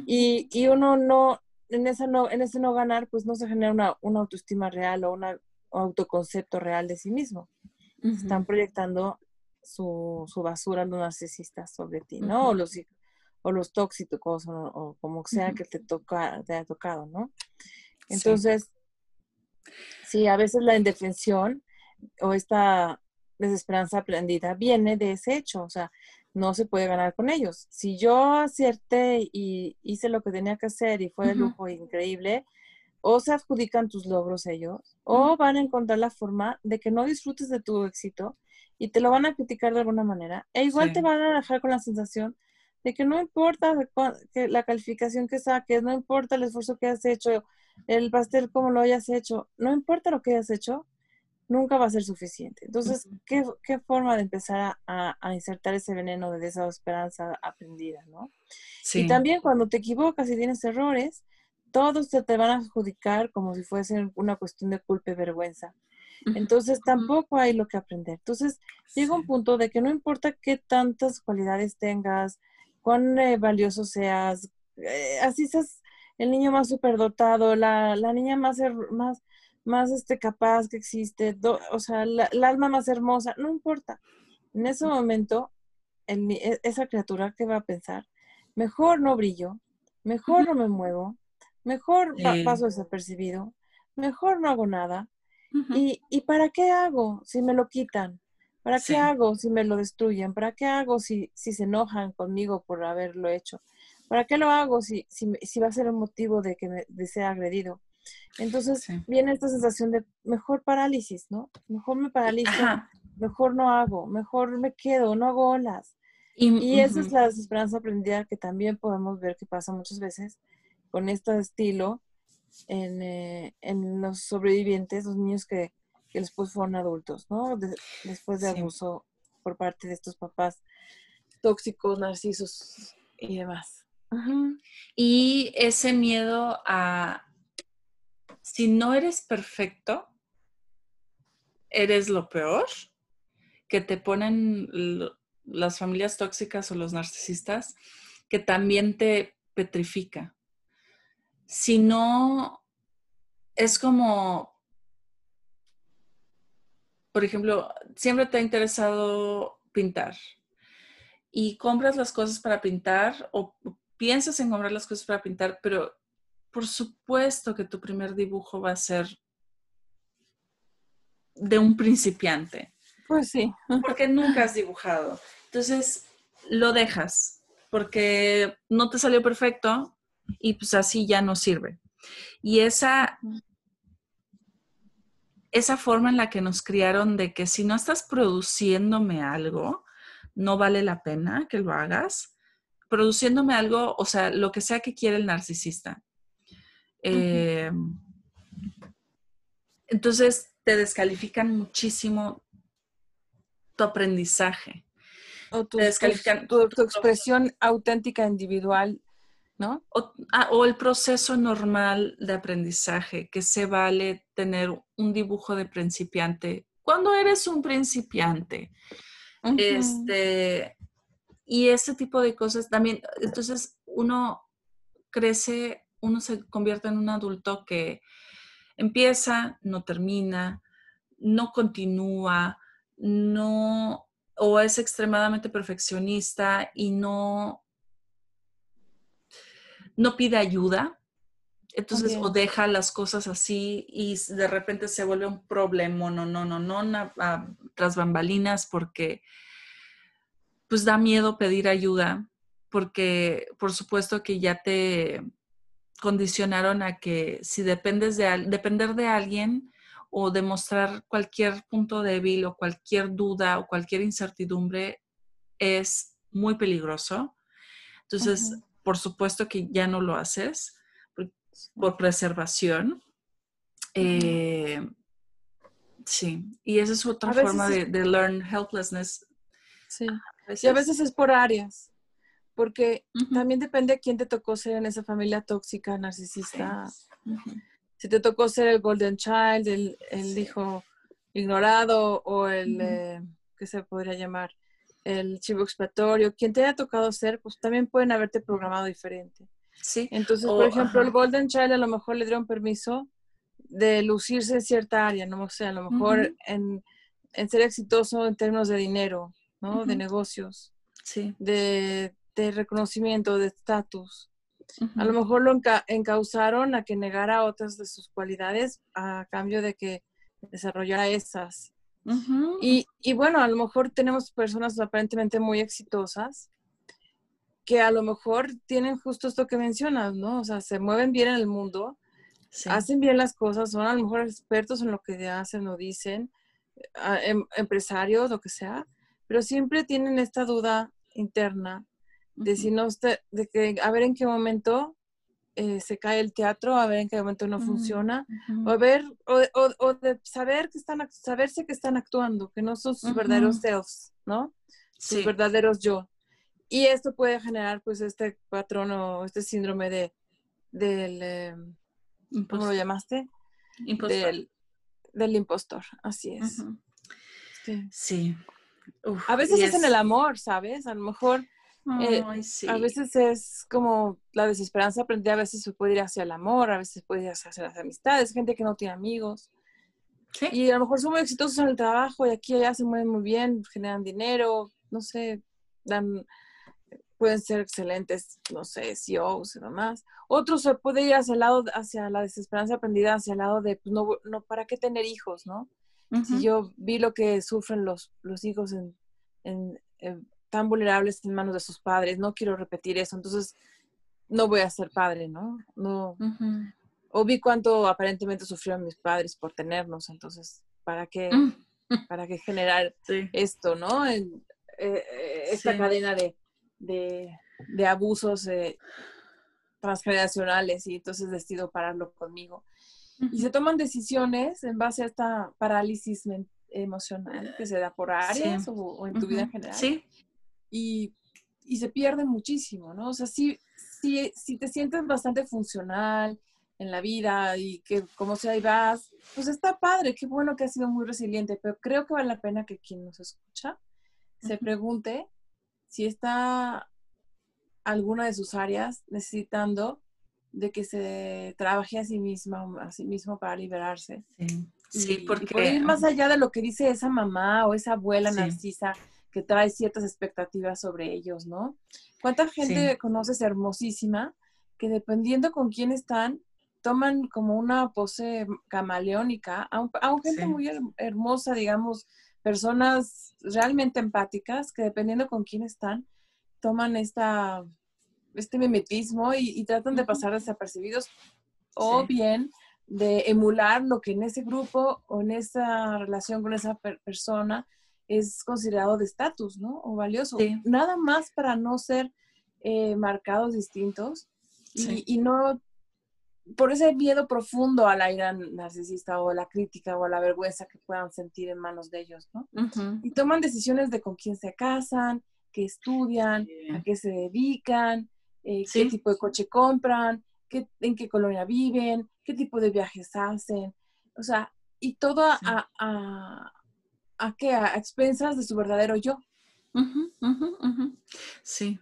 y, y, uno no, en, esa no, en ese no ganar, pues no se genera una, una autoestima real o un autoconcepto real de sí mismo. Están proyectando su, su, basura los narcisistas sobre ti, ¿no? O los, o los tóxicos o, como sea que te, toca, te haya tocado, ¿no? Entonces, sí. a veces la indefensión o esta desesperanza aprendida viene de ese hecho, o sea, no se puede ganar con ellos. Si yo acerté y hice lo que tenía que hacer y fue de lujo increíble, o se adjudican tus logros ellos, o van a encontrar la forma de que no disfrutes de tu éxito y te lo van a criticar de alguna manera. E igual te van a dejar con la sensación de que no importa que la calificación que saques, no importa el esfuerzo que has hecho, el pastel como lo hayas hecho, no importa lo que hayas hecho, nunca va a ser suficiente. Entonces, ¿qué, forma de empezar a, insertar ese veneno de desesperanza aprendida, no? Y también cuando te equivocas y tienes errores, todos te, te van a adjudicar como si fuese una cuestión de culpa y vergüenza. Entonces, tampoco hay lo que aprender. Entonces, llega un punto de que no importa qué tantas cualidades tengas, cuán eh, valioso seas, eh, así seas el niño más superdotado, la, la niña más, más más este, capaz que existe, o sea, el alma más hermosa, no importa. En ese momento, e, esa criatura que va a pensar, mejor no brillo, mejor no me muevo, mejor paso desapercibido, mejor no hago nada. ¿Y, ¿Y, para qué hago si me lo quitan? ¿Para qué hago si me lo destruyen? ¿Para qué hago si, si se enojan conmigo por haberlo hecho? ¿Para qué lo hago si, si, si va a ser el motivo de que me, sea agredido? Entonces viene esta sensación de mejor parálisis, ¿no? Mejor me paralizo, mejor no hago, mejor me quedo, no hago olas. Y, esa es la desesperanza aprendida que también podemos ver que pasa muchas veces con este estilo en, eh, en los sobrevivientes, los niños que, que después fueron adultos, ¿no? después de abuso por parte de estos papás tóxicos, narcisos y demás. Y ese miedo a, si no eres perfecto, eres lo peor, que te ponen las familias tóxicas o los narcisistas, que también te petrifica. Si no, es como, por ejemplo, siempre te ha interesado pintar y compras las cosas para pintar o piensas en comprar las cosas para pintar, pero por supuesto que tu primer dibujo va a ser de un principiante. Pues sí. Porque nunca has dibujado. Entonces, lo dejas porque no te salió perfecto y pues así ya no sirve. Y esa, esa forma en la que nos criaron de que si no estás produciéndome algo, no vale la pena que lo hagas. Produciéndome algo, o sea, lo que sea que quiere el narcisista. Eh, entonces te descalifican muchísimo tu aprendizaje. O tu, descalifican tu, expresión auténtica individual, ¿no? Ah, o, el proceso normal de aprendizaje, que se vale tener un dibujo de principiante. Cuando eres un principiante, este, y ese tipo de cosas también, entonces uno crece, uno se convierte en un adulto que empieza, no termina, no continúa, no, o es extremadamente perfeccionista y no, no pide ayuda. Entonces, o deja las cosas así y de repente se vuelve un problema, no, no, no, no, tras bambalinas porque pues da miedo pedir ayuda porque por supuesto que ya te condicionaron a que si dependes de depender de alguien o demostrar cualquier punto débil o cualquier duda o cualquier incertidumbre es muy peligroso. Entonces, por supuesto que ya no lo haces por, preservación. Eh, sí, y esa es otra forma de, learn helplessness. Sí, y a veces es por áreas, porque también depende de quién te tocó ser en esa familia tóxica, narcisista. Si te tocó ser el golden child, el, el hijo ignorado o el, eh, ¿qué se podría llamar? El chivo expiatorio, quien te haya tocado ser, pues también pueden haberte programado diferente. Sí. Entonces, por ejemplo, el golden child a lo mejor le dieron permiso de lucirse en cierta área, ¿no? O sea, a lo mejor en, en, ser exitoso en términos de dinero, ¿no? De negocios. Sí. De, de reconocimiento, de estatus. A lo mejor lo encausaron a que negara otras de sus cualidades a cambio de que desarrollara esas. y, y, bueno, a lo mejor tenemos personas aparentemente muy exitosas que a lo mejor tienen justo esto que mencionas, ¿no? O sea, se mueven bien en el mundo, hacen bien las cosas, son a lo mejor expertos en lo que hacen o dicen, em, empresarios, lo que sea, pero siempre tienen esta duda interna de si no de que a ver en qué momento eh, se cae el teatro, a ver en qué momento no funciona, o ver, o, de saber que están, saberse que están actuando, que no son sus verdaderos selves, ¿no? Sus verdaderos yo. Y esto puede generar, pues, este patrón o este síndrome de, del, em, ¿cómo lo llamaste? Del, del, impostor, así es. Sí. a veces es en el amor, ¿sabes? A lo mejor eh, a veces es como la desesperanza aprendida, a veces se puede ir hacia el amor, a veces puede ir hacia las amistades, gente que no tiene amigos. Y a lo mejor son muy exitosos en el trabajo y aquí allá se mueven muy bien, generan dinero, no sé, dan, pueden ser excelentes, no sé, CEOs y demás. Otros se puede ir hacia el lado, hacia la desesperanza aprendida, hacia el lado de, pues no, no ¿para qué tener hijos, no? Si yo vi lo que sufren los, los hijos en, en, tan vulnerables en manos de sus padres, no quiero repetir eso, entonces no voy a ser padre, ¿no? No. O vi cuánto aparentemente sufrieron mis padres por tenernos, entonces, ¿para qué, mm. para qué generar esto, ¿no? Eh, eh, esta cadena de, de, abusos eh, transgeneracionales y entonces decido pararlo conmigo. Y se toman decisiones en base a esta parálisis emocional que se da por áreas o, en tu vida en general. Sí y, se pierde muchísimo, ¿no? O sea, si, si, te sientes bastante funcional en la vida y que como sea y vas, pues está padre, qué bueno que has sido muy resiliente, pero creo que vale la pena que quien nos escucha se pregunte si está alguna de sus áreas necesitando de que se trabaje a sí misma, a sí mismo para liberarse. Sí, sí porque... ir más allá de lo que dice esa mamá o esa abuela narcisa que trae ciertas expectativas sobre ellos, ¿no? ¿Cuánta gente conoces hermosísima que dependiendo con quién están, toman como una pose camaleónica, aunque gente muy hermosa, digamos, personas realmente empáticas que dependiendo con quién están, toman esta, este mimetismo y, tratan de pasar desapercibidos o bien de emular lo que en ese grupo o en esa relación con esa persona es considerado de estatus, ¿no? O valioso. Nada más para no ser eh, marcados distintos y, no por ese miedo profundo a la ira narcisista o a la crítica o a la vergüenza que puedan sentir en manos de ellos, ¿no? Y toman decisiones de con quién se casan, qué estudian, a qué se dedican, eh, qué tipo de coche compran, qué, en qué colonia viven, qué tipo de viajes hacen. O sea, y todo a, a, a, qué, a expensas de su verdadero yo. Sí.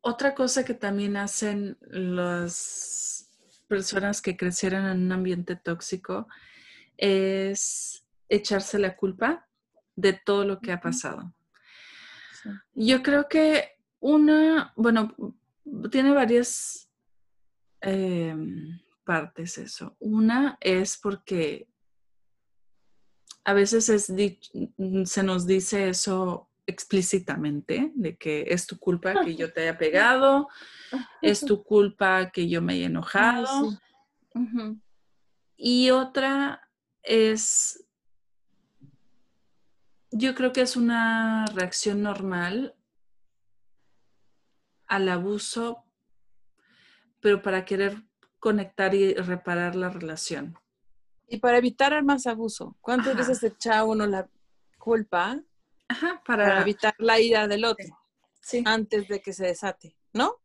Otra cosa que también hacen las personas que crecieron en un ambiente tóxico es echarse la culpa de todo lo que ha pasado. Yo creo que una, bueno, tiene varias em, partes eso. Una es porque a veces es, se nos dice eso explícitamente, de que es tu culpa que yo te haya pegado, es tu culpa que yo me haya enojado. Y otra es, yo creo que es una reacción normal al abuso, pero para querer conectar y reparar la relación. Y para evitar más abuso. ¿Cuántas veces echa uno la culpa para, evitar la ira del otro antes de que se desate, ¿no?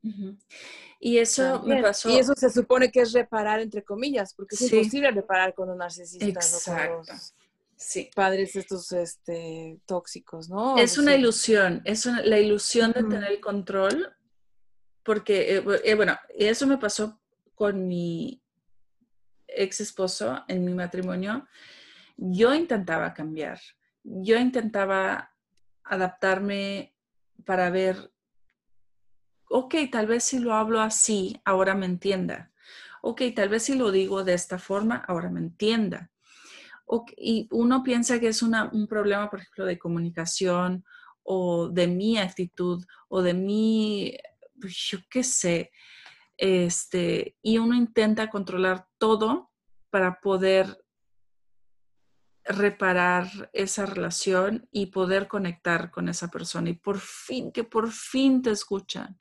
Y eso me pasó. Y eso se supone que es reparar, entre comillas, porque es imposible reparar con un narcisista. Exacto. sí. padres estos este, tóxicos, ¿no? Es una ilusión, es la ilusión de tener el control, porque, eh, eh, bueno, eso me pasó con mi ex esposo en mi matrimonio. Yo intentaba cambiar, yo intentaba adaptarme para ver, ok, tal vez si lo hablo así, ahora me entienda. Ok, tal vez si lo digo de esta forma, ahora me entienda. y uno piensa que es un problema, por ejemplo, de comunicación o de mi actitud o de mi, pues, yo qué sé, este, y uno intenta controlar todo para poder reparar esa relación y poder conectar con esa persona y por fin, que por fin te escuchan.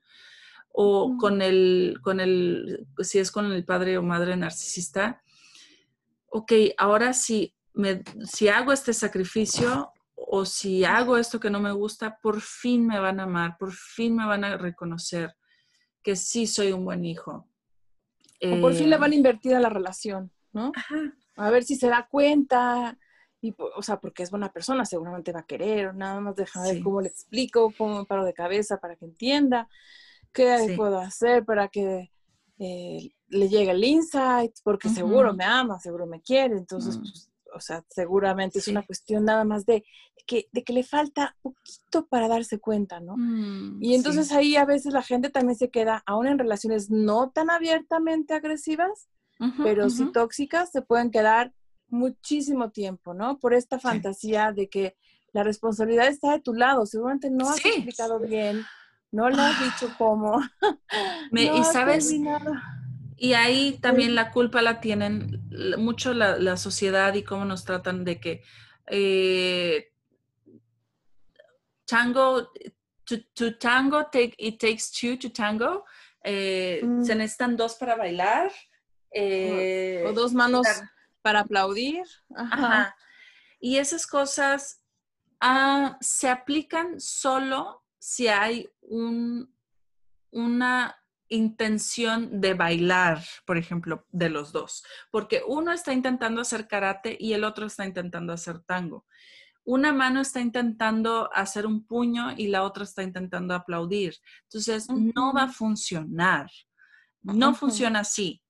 O con el, con el, si es con el padre o madre narcisista, ok, ahora si, me, si hago este sacrificio o si hago esto que no me gusta, por fin me van a amar, por fin me van a reconocer que sí soy un buen hijo. O por fin le van a invertir a la relación, ¿no? A ver si se da cuenta, y, o sea, porque es buena persona, seguramente va a querer, nada más deja ver cómo le explico, cómo me paro de cabeza para que entienda, qué puedo hacer para que eh, le llegue el insight, porque seguro me ama, seguro me quiere, entonces, mm. pues, o sea, seguramente es una cuestión nada más de, que, de que le falta poquito para darse cuenta, ¿no? Mm, y entonces ahí a veces la gente también se queda, aún en relaciones no tan abiertamente agresivas, pero sí tóxicas, se pueden quedar muchísimo tiempo, ¿no? Por esta fantasía de que la responsabilidad está de tu lado. Seguramente no has explicado bien, no lo has dicho cómo. y sabes, y ahí también la culpa la tienen mucho la, sociedad y cómo nos tratan de que eh, tango, to, tango, take, it takes two to tango. Eh, mm. Se necesitan dos para bailar. o eh, dos manos para aplaudir. Ajá. Y esas cosas ah, se aplican solo si hay un, una intención de bailar, por ejemplo, de los dos, porque uno está intentando hacer karate y el otro está intentando hacer tango. Una mano está intentando hacer un puño y la otra está intentando aplaudir. Entonces, no va a funcionar. No funciona así,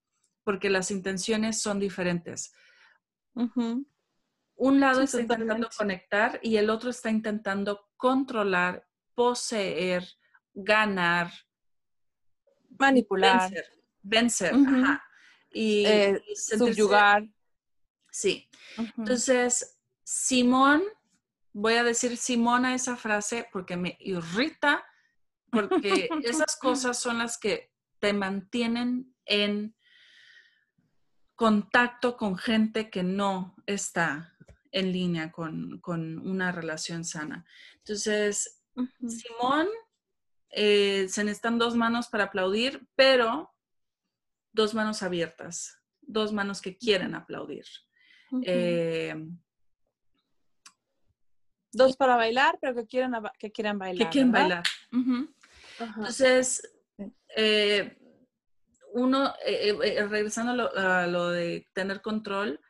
porque las intenciones son diferentes. Un lado está intentando conectar y el otro está intentando controlar, poseer, ganar, manipular, vencer, y, eh, subyugar. Sí. Entonces, Simón, voy a decir Simón a esa frase porque me irrita, porque esas cosas son las que te mantienen en contacto con gente que no está en línea con, una relación sana. Entonces, Simón, eh, se necesitan dos manos para aplaudir, pero dos manos abiertas, dos manos que quieren aplaudir. Eh, dos para bailar, pero que quieran, que quieran bailar. Que quieren bailar. Entonces, eh, uno, eh, regresando a lo, de tener control,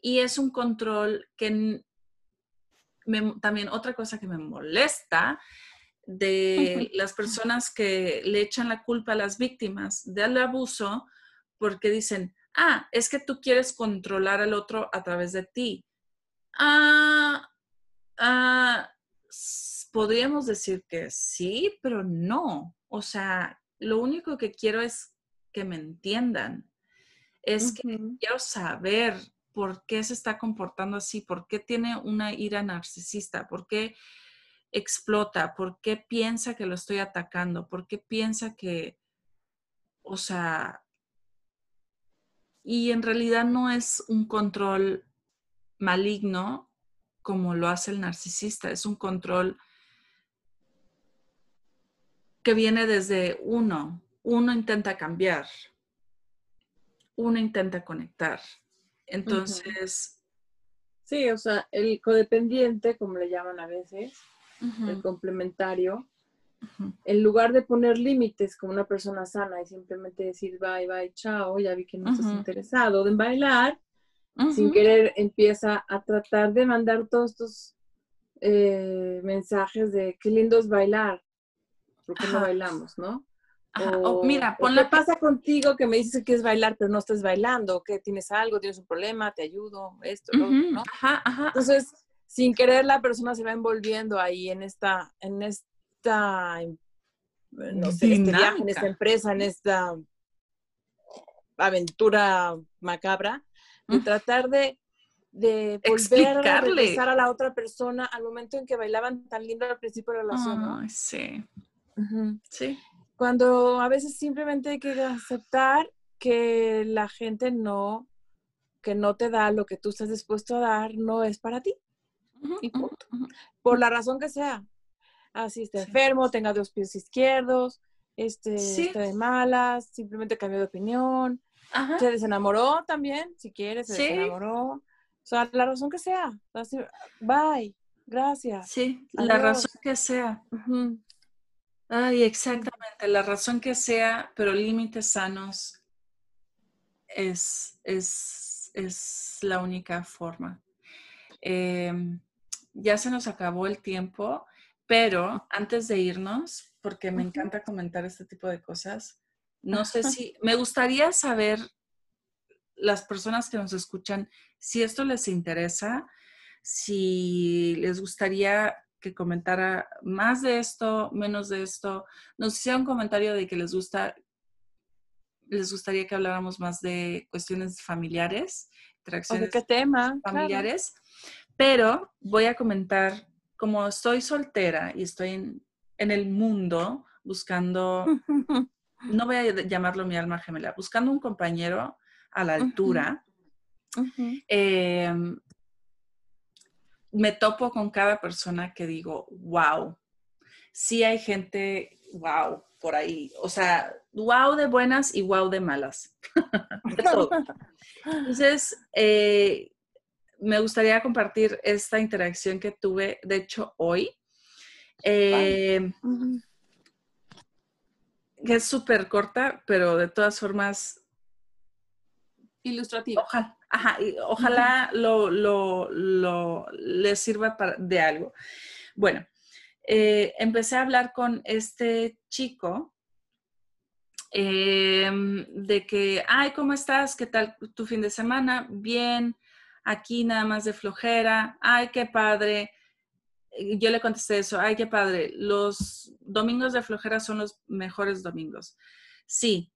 y es un control que también otra cosa que me molesta de las personas que le echan la culpa a las víctimas del abuso porque dicen, ah, es que tú quieres controlar al otro a través de ti. Ah, ah, podríamos decir que sí, pero no. O sea, lo único que quiero es que me entiendan. Es que quiero saber por qué se está comportando así, por qué tiene una ira narcisista, por qué explota, por qué piensa que lo estoy atacando, por qué piensa que, o sea, y en realidad no es un control maligno como lo hace el narcisista, es un control que viene desde uno. Uno intenta cambiar, uno intenta conectar. Entonces... Sí, o sea, el codependiente, como le llaman a veces, el complementario, en lugar de poner límites como una persona sana y simplemente decir bye, bye, chao, ya vi que no estás interesado en bailar, sin querer empieza a tratar de mandar todos estos eh, mensajes de qué lindo es bailar, porque no bailamos, ¿no? O, mira, ¿qué pasa contigo que me dices que es bailar, pero no estás bailando? ¿Que tienes algo? ¿Tienes un problema? ¿Te ayudo? Esto, ¿no? Ajá, ajá. Entonces, sin querer la persona se va envolviendo ahí en esta, en esta, no sé, este viaje, en esta empresa, en esta aventura macabra, de tratar de, de volver a regresar a la otra persona al momento en que bailaban tan lindo al principio de la relación. Sí. Sí. Cuando a veces simplemente hay que aceptar que la gente no, que no te da lo que tú estás dispuesto a dar, no es para ti y punto. Por la razón que sea. Así está enfermo, tenga dos pies izquierdos, este, está de malas, simplemente cambió de opinión, se desenamoró también, si quieres, se desenamoró. O sea, la razón que sea. bye, gracias. Sí, la razón que sea. Ay, exactamente, la razón que sea, pero límites sanos es, es, es la única forma. Eh, ya se nos acabó el tiempo, pero antes de irnos, porque me encanta comentar este tipo de cosas, no sé si, me gustaría saber las personas que nos escuchan, si esto les interesa, si les gustaría que comentara más de esto, menos de esto, nos hiciera un comentario de que les gusta, les gustaría que habláramos más de cuestiones familiares, interacciones qué tema? familiares. Pero voy a comentar, como estoy soltera y estoy en, el mundo buscando, no voy a llamarlo mi alma gemela, buscando un compañero a la altura, em, me topo con cada persona que digo, wow, sí hay gente, wow, por ahí. O sea, wow de buenas y wow de malas. Entonces, eh, me gustaría compartir esta interacción que tuve, de hecho, hoy. Eh, que es súper corta, pero de todas formas... Ilustrativa. Ojalá, ojalá lo, lo, les sirva de algo. Bueno, eh, empecé a hablar con este chico Em, de que, ay, ¿cómo estás? ¿Qué tal tu fin de semana? Bien, aquí nada más de flojera, ay, qué padre. Yo le contesté eso, ay, qué padre, los domingos de flojera son los mejores domingos. Sí,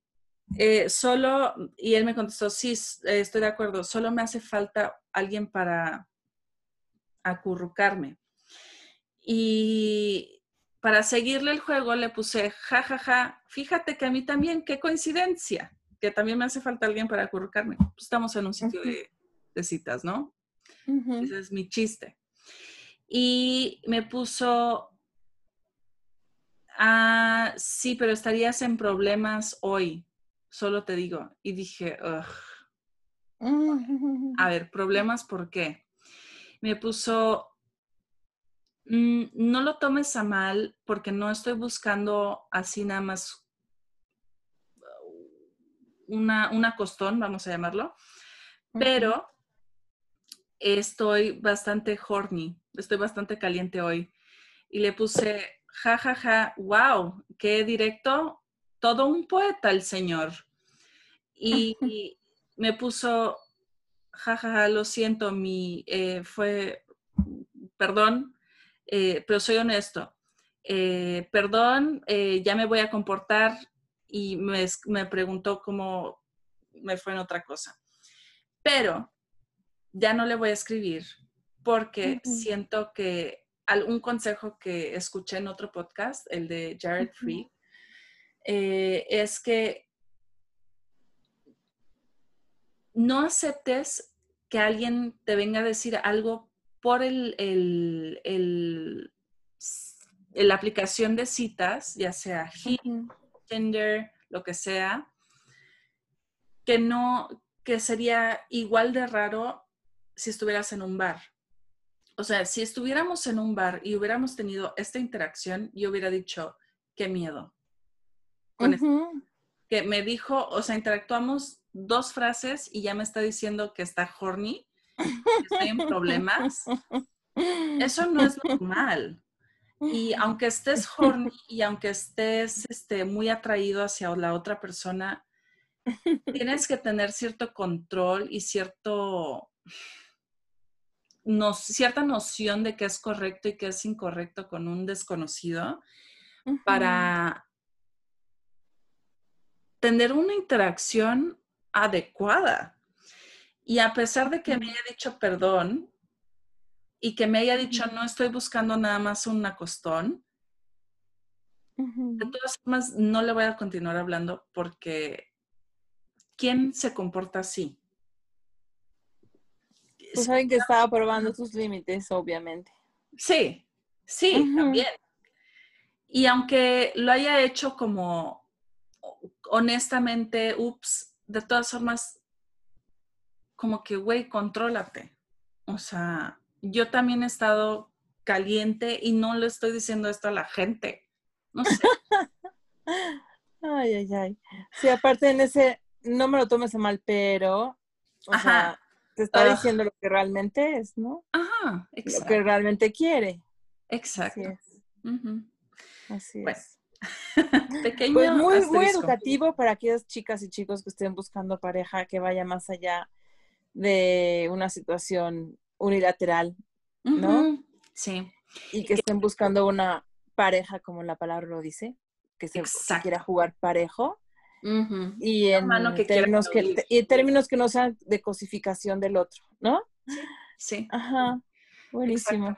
eh, solo, y él me contestó, sí, eh, estoy de acuerdo, solo me hace falta alguien para acurrucarme. Y para seguirle el juego le puse, jajaja, ja, ja, fíjate que a mí también, qué coincidencia, que también me hace falta alguien para acurrucarme. Pues estamos en un sitio de, citas, ¿no? Ese es mi chiste. Y me puso, ah, sí, pero estarías en problemas hoy solo te digo. Y dije, a ver, problemas, ¿por qué? Me puso, mm, no lo tomes a mal porque no estoy buscando así nada más una, una costón, vamos a llamarlo, pero estoy bastante horny, estoy bastante caliente hoy. Y le puse, ja, ja, ja, wow, qué directo, todo un poeta el señor. Y me puso, jajaja, lo siento, mi, eh, fue, perdón, eh, pero soy honesto. Eh, perdón, ya me voy a comportar y me, me, preguntó cómo me fue en otra cosa. Pero ya no le voy a escribir porque siento que algún consejo que escuché en otro podcast, el de Jared Free, eh, es que no aceptes que alguien te venga a decir algo por el, la aplicación de citas, ya sea Tinder, lo que sea, que no, que sería igual de raro si estuvieras en un bar. O sea, si estuviéramos en un bar y hubiéramos tenido esta interacción, yo hubiera dicho, qué miedo que me dijo, o sea, interactuamos dos frases y ya me está diciendo que está horny, que estoy en problemas. Eso no es normal. Y aunque estés horny y aunque estés este, muy atraído hacia la otra persona, tienes que tener cierto control y cierto, no, cierta noción de qué es correcto y qué es incorrecto con un desconocido para tener una interacción adecuada. Y a pesar de que me haya dicho perdón y que me haya dicho no estoy buscando nada más un acostón, de todas formas no le voy a continuar hablando porque ¿quién se comporta así? Pues saben que estaba probando sus límites, obviamente. Sí, sí, también. Y aunque lo haya hecho como honestamente, ups, de todas formas, como que, güey, contrólate. O sea, yo también he estado caliente y no le estoy diciendo esto a la gente. No sé. ay, ay, ay. Sí, aparte en ese, no me lo tomes a mal, pero, o sea, te está diciendo lo que realmente es, ¿no? Ajá, exacto. Lo que realmente quiere. Exacto. Así es. Pequeño pues muy, muy educativo para aquellas chicas y chicos que estén buscando pareja que vaya más allá de una situación unilateral, ¿no? Sí. Y que estén buscando una pareja, como la palabra lo dice, que se quiera jugar parejo. Y en términos que, y términos que no sean de cosificación del otro, ¿no? Sí. Ajá. Buenísimo.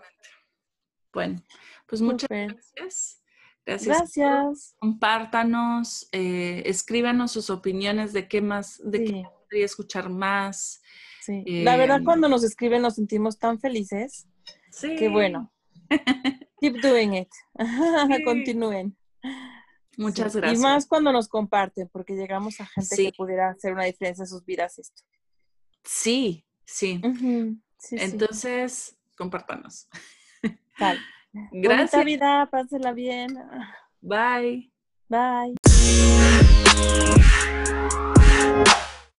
Bueno, pues muchas gracias. Gracias. Compártanos, eh, escríbanos sus opiniones de qué más, de qué podría escuchar más. Sí. La verdad, em, cuando nos escriben nos sentimos tan felices. Sí. Qué bueno. Keep doing it. Continúen. Muchas gracias. Y más cuando nos comparten, porque llegamos a gente que pudiera hacer una diferencia en sus vidas esto. Sí, sí. Entonces, compártanos. Tal. Gracias. vida, pásela bien. Bye. Bye.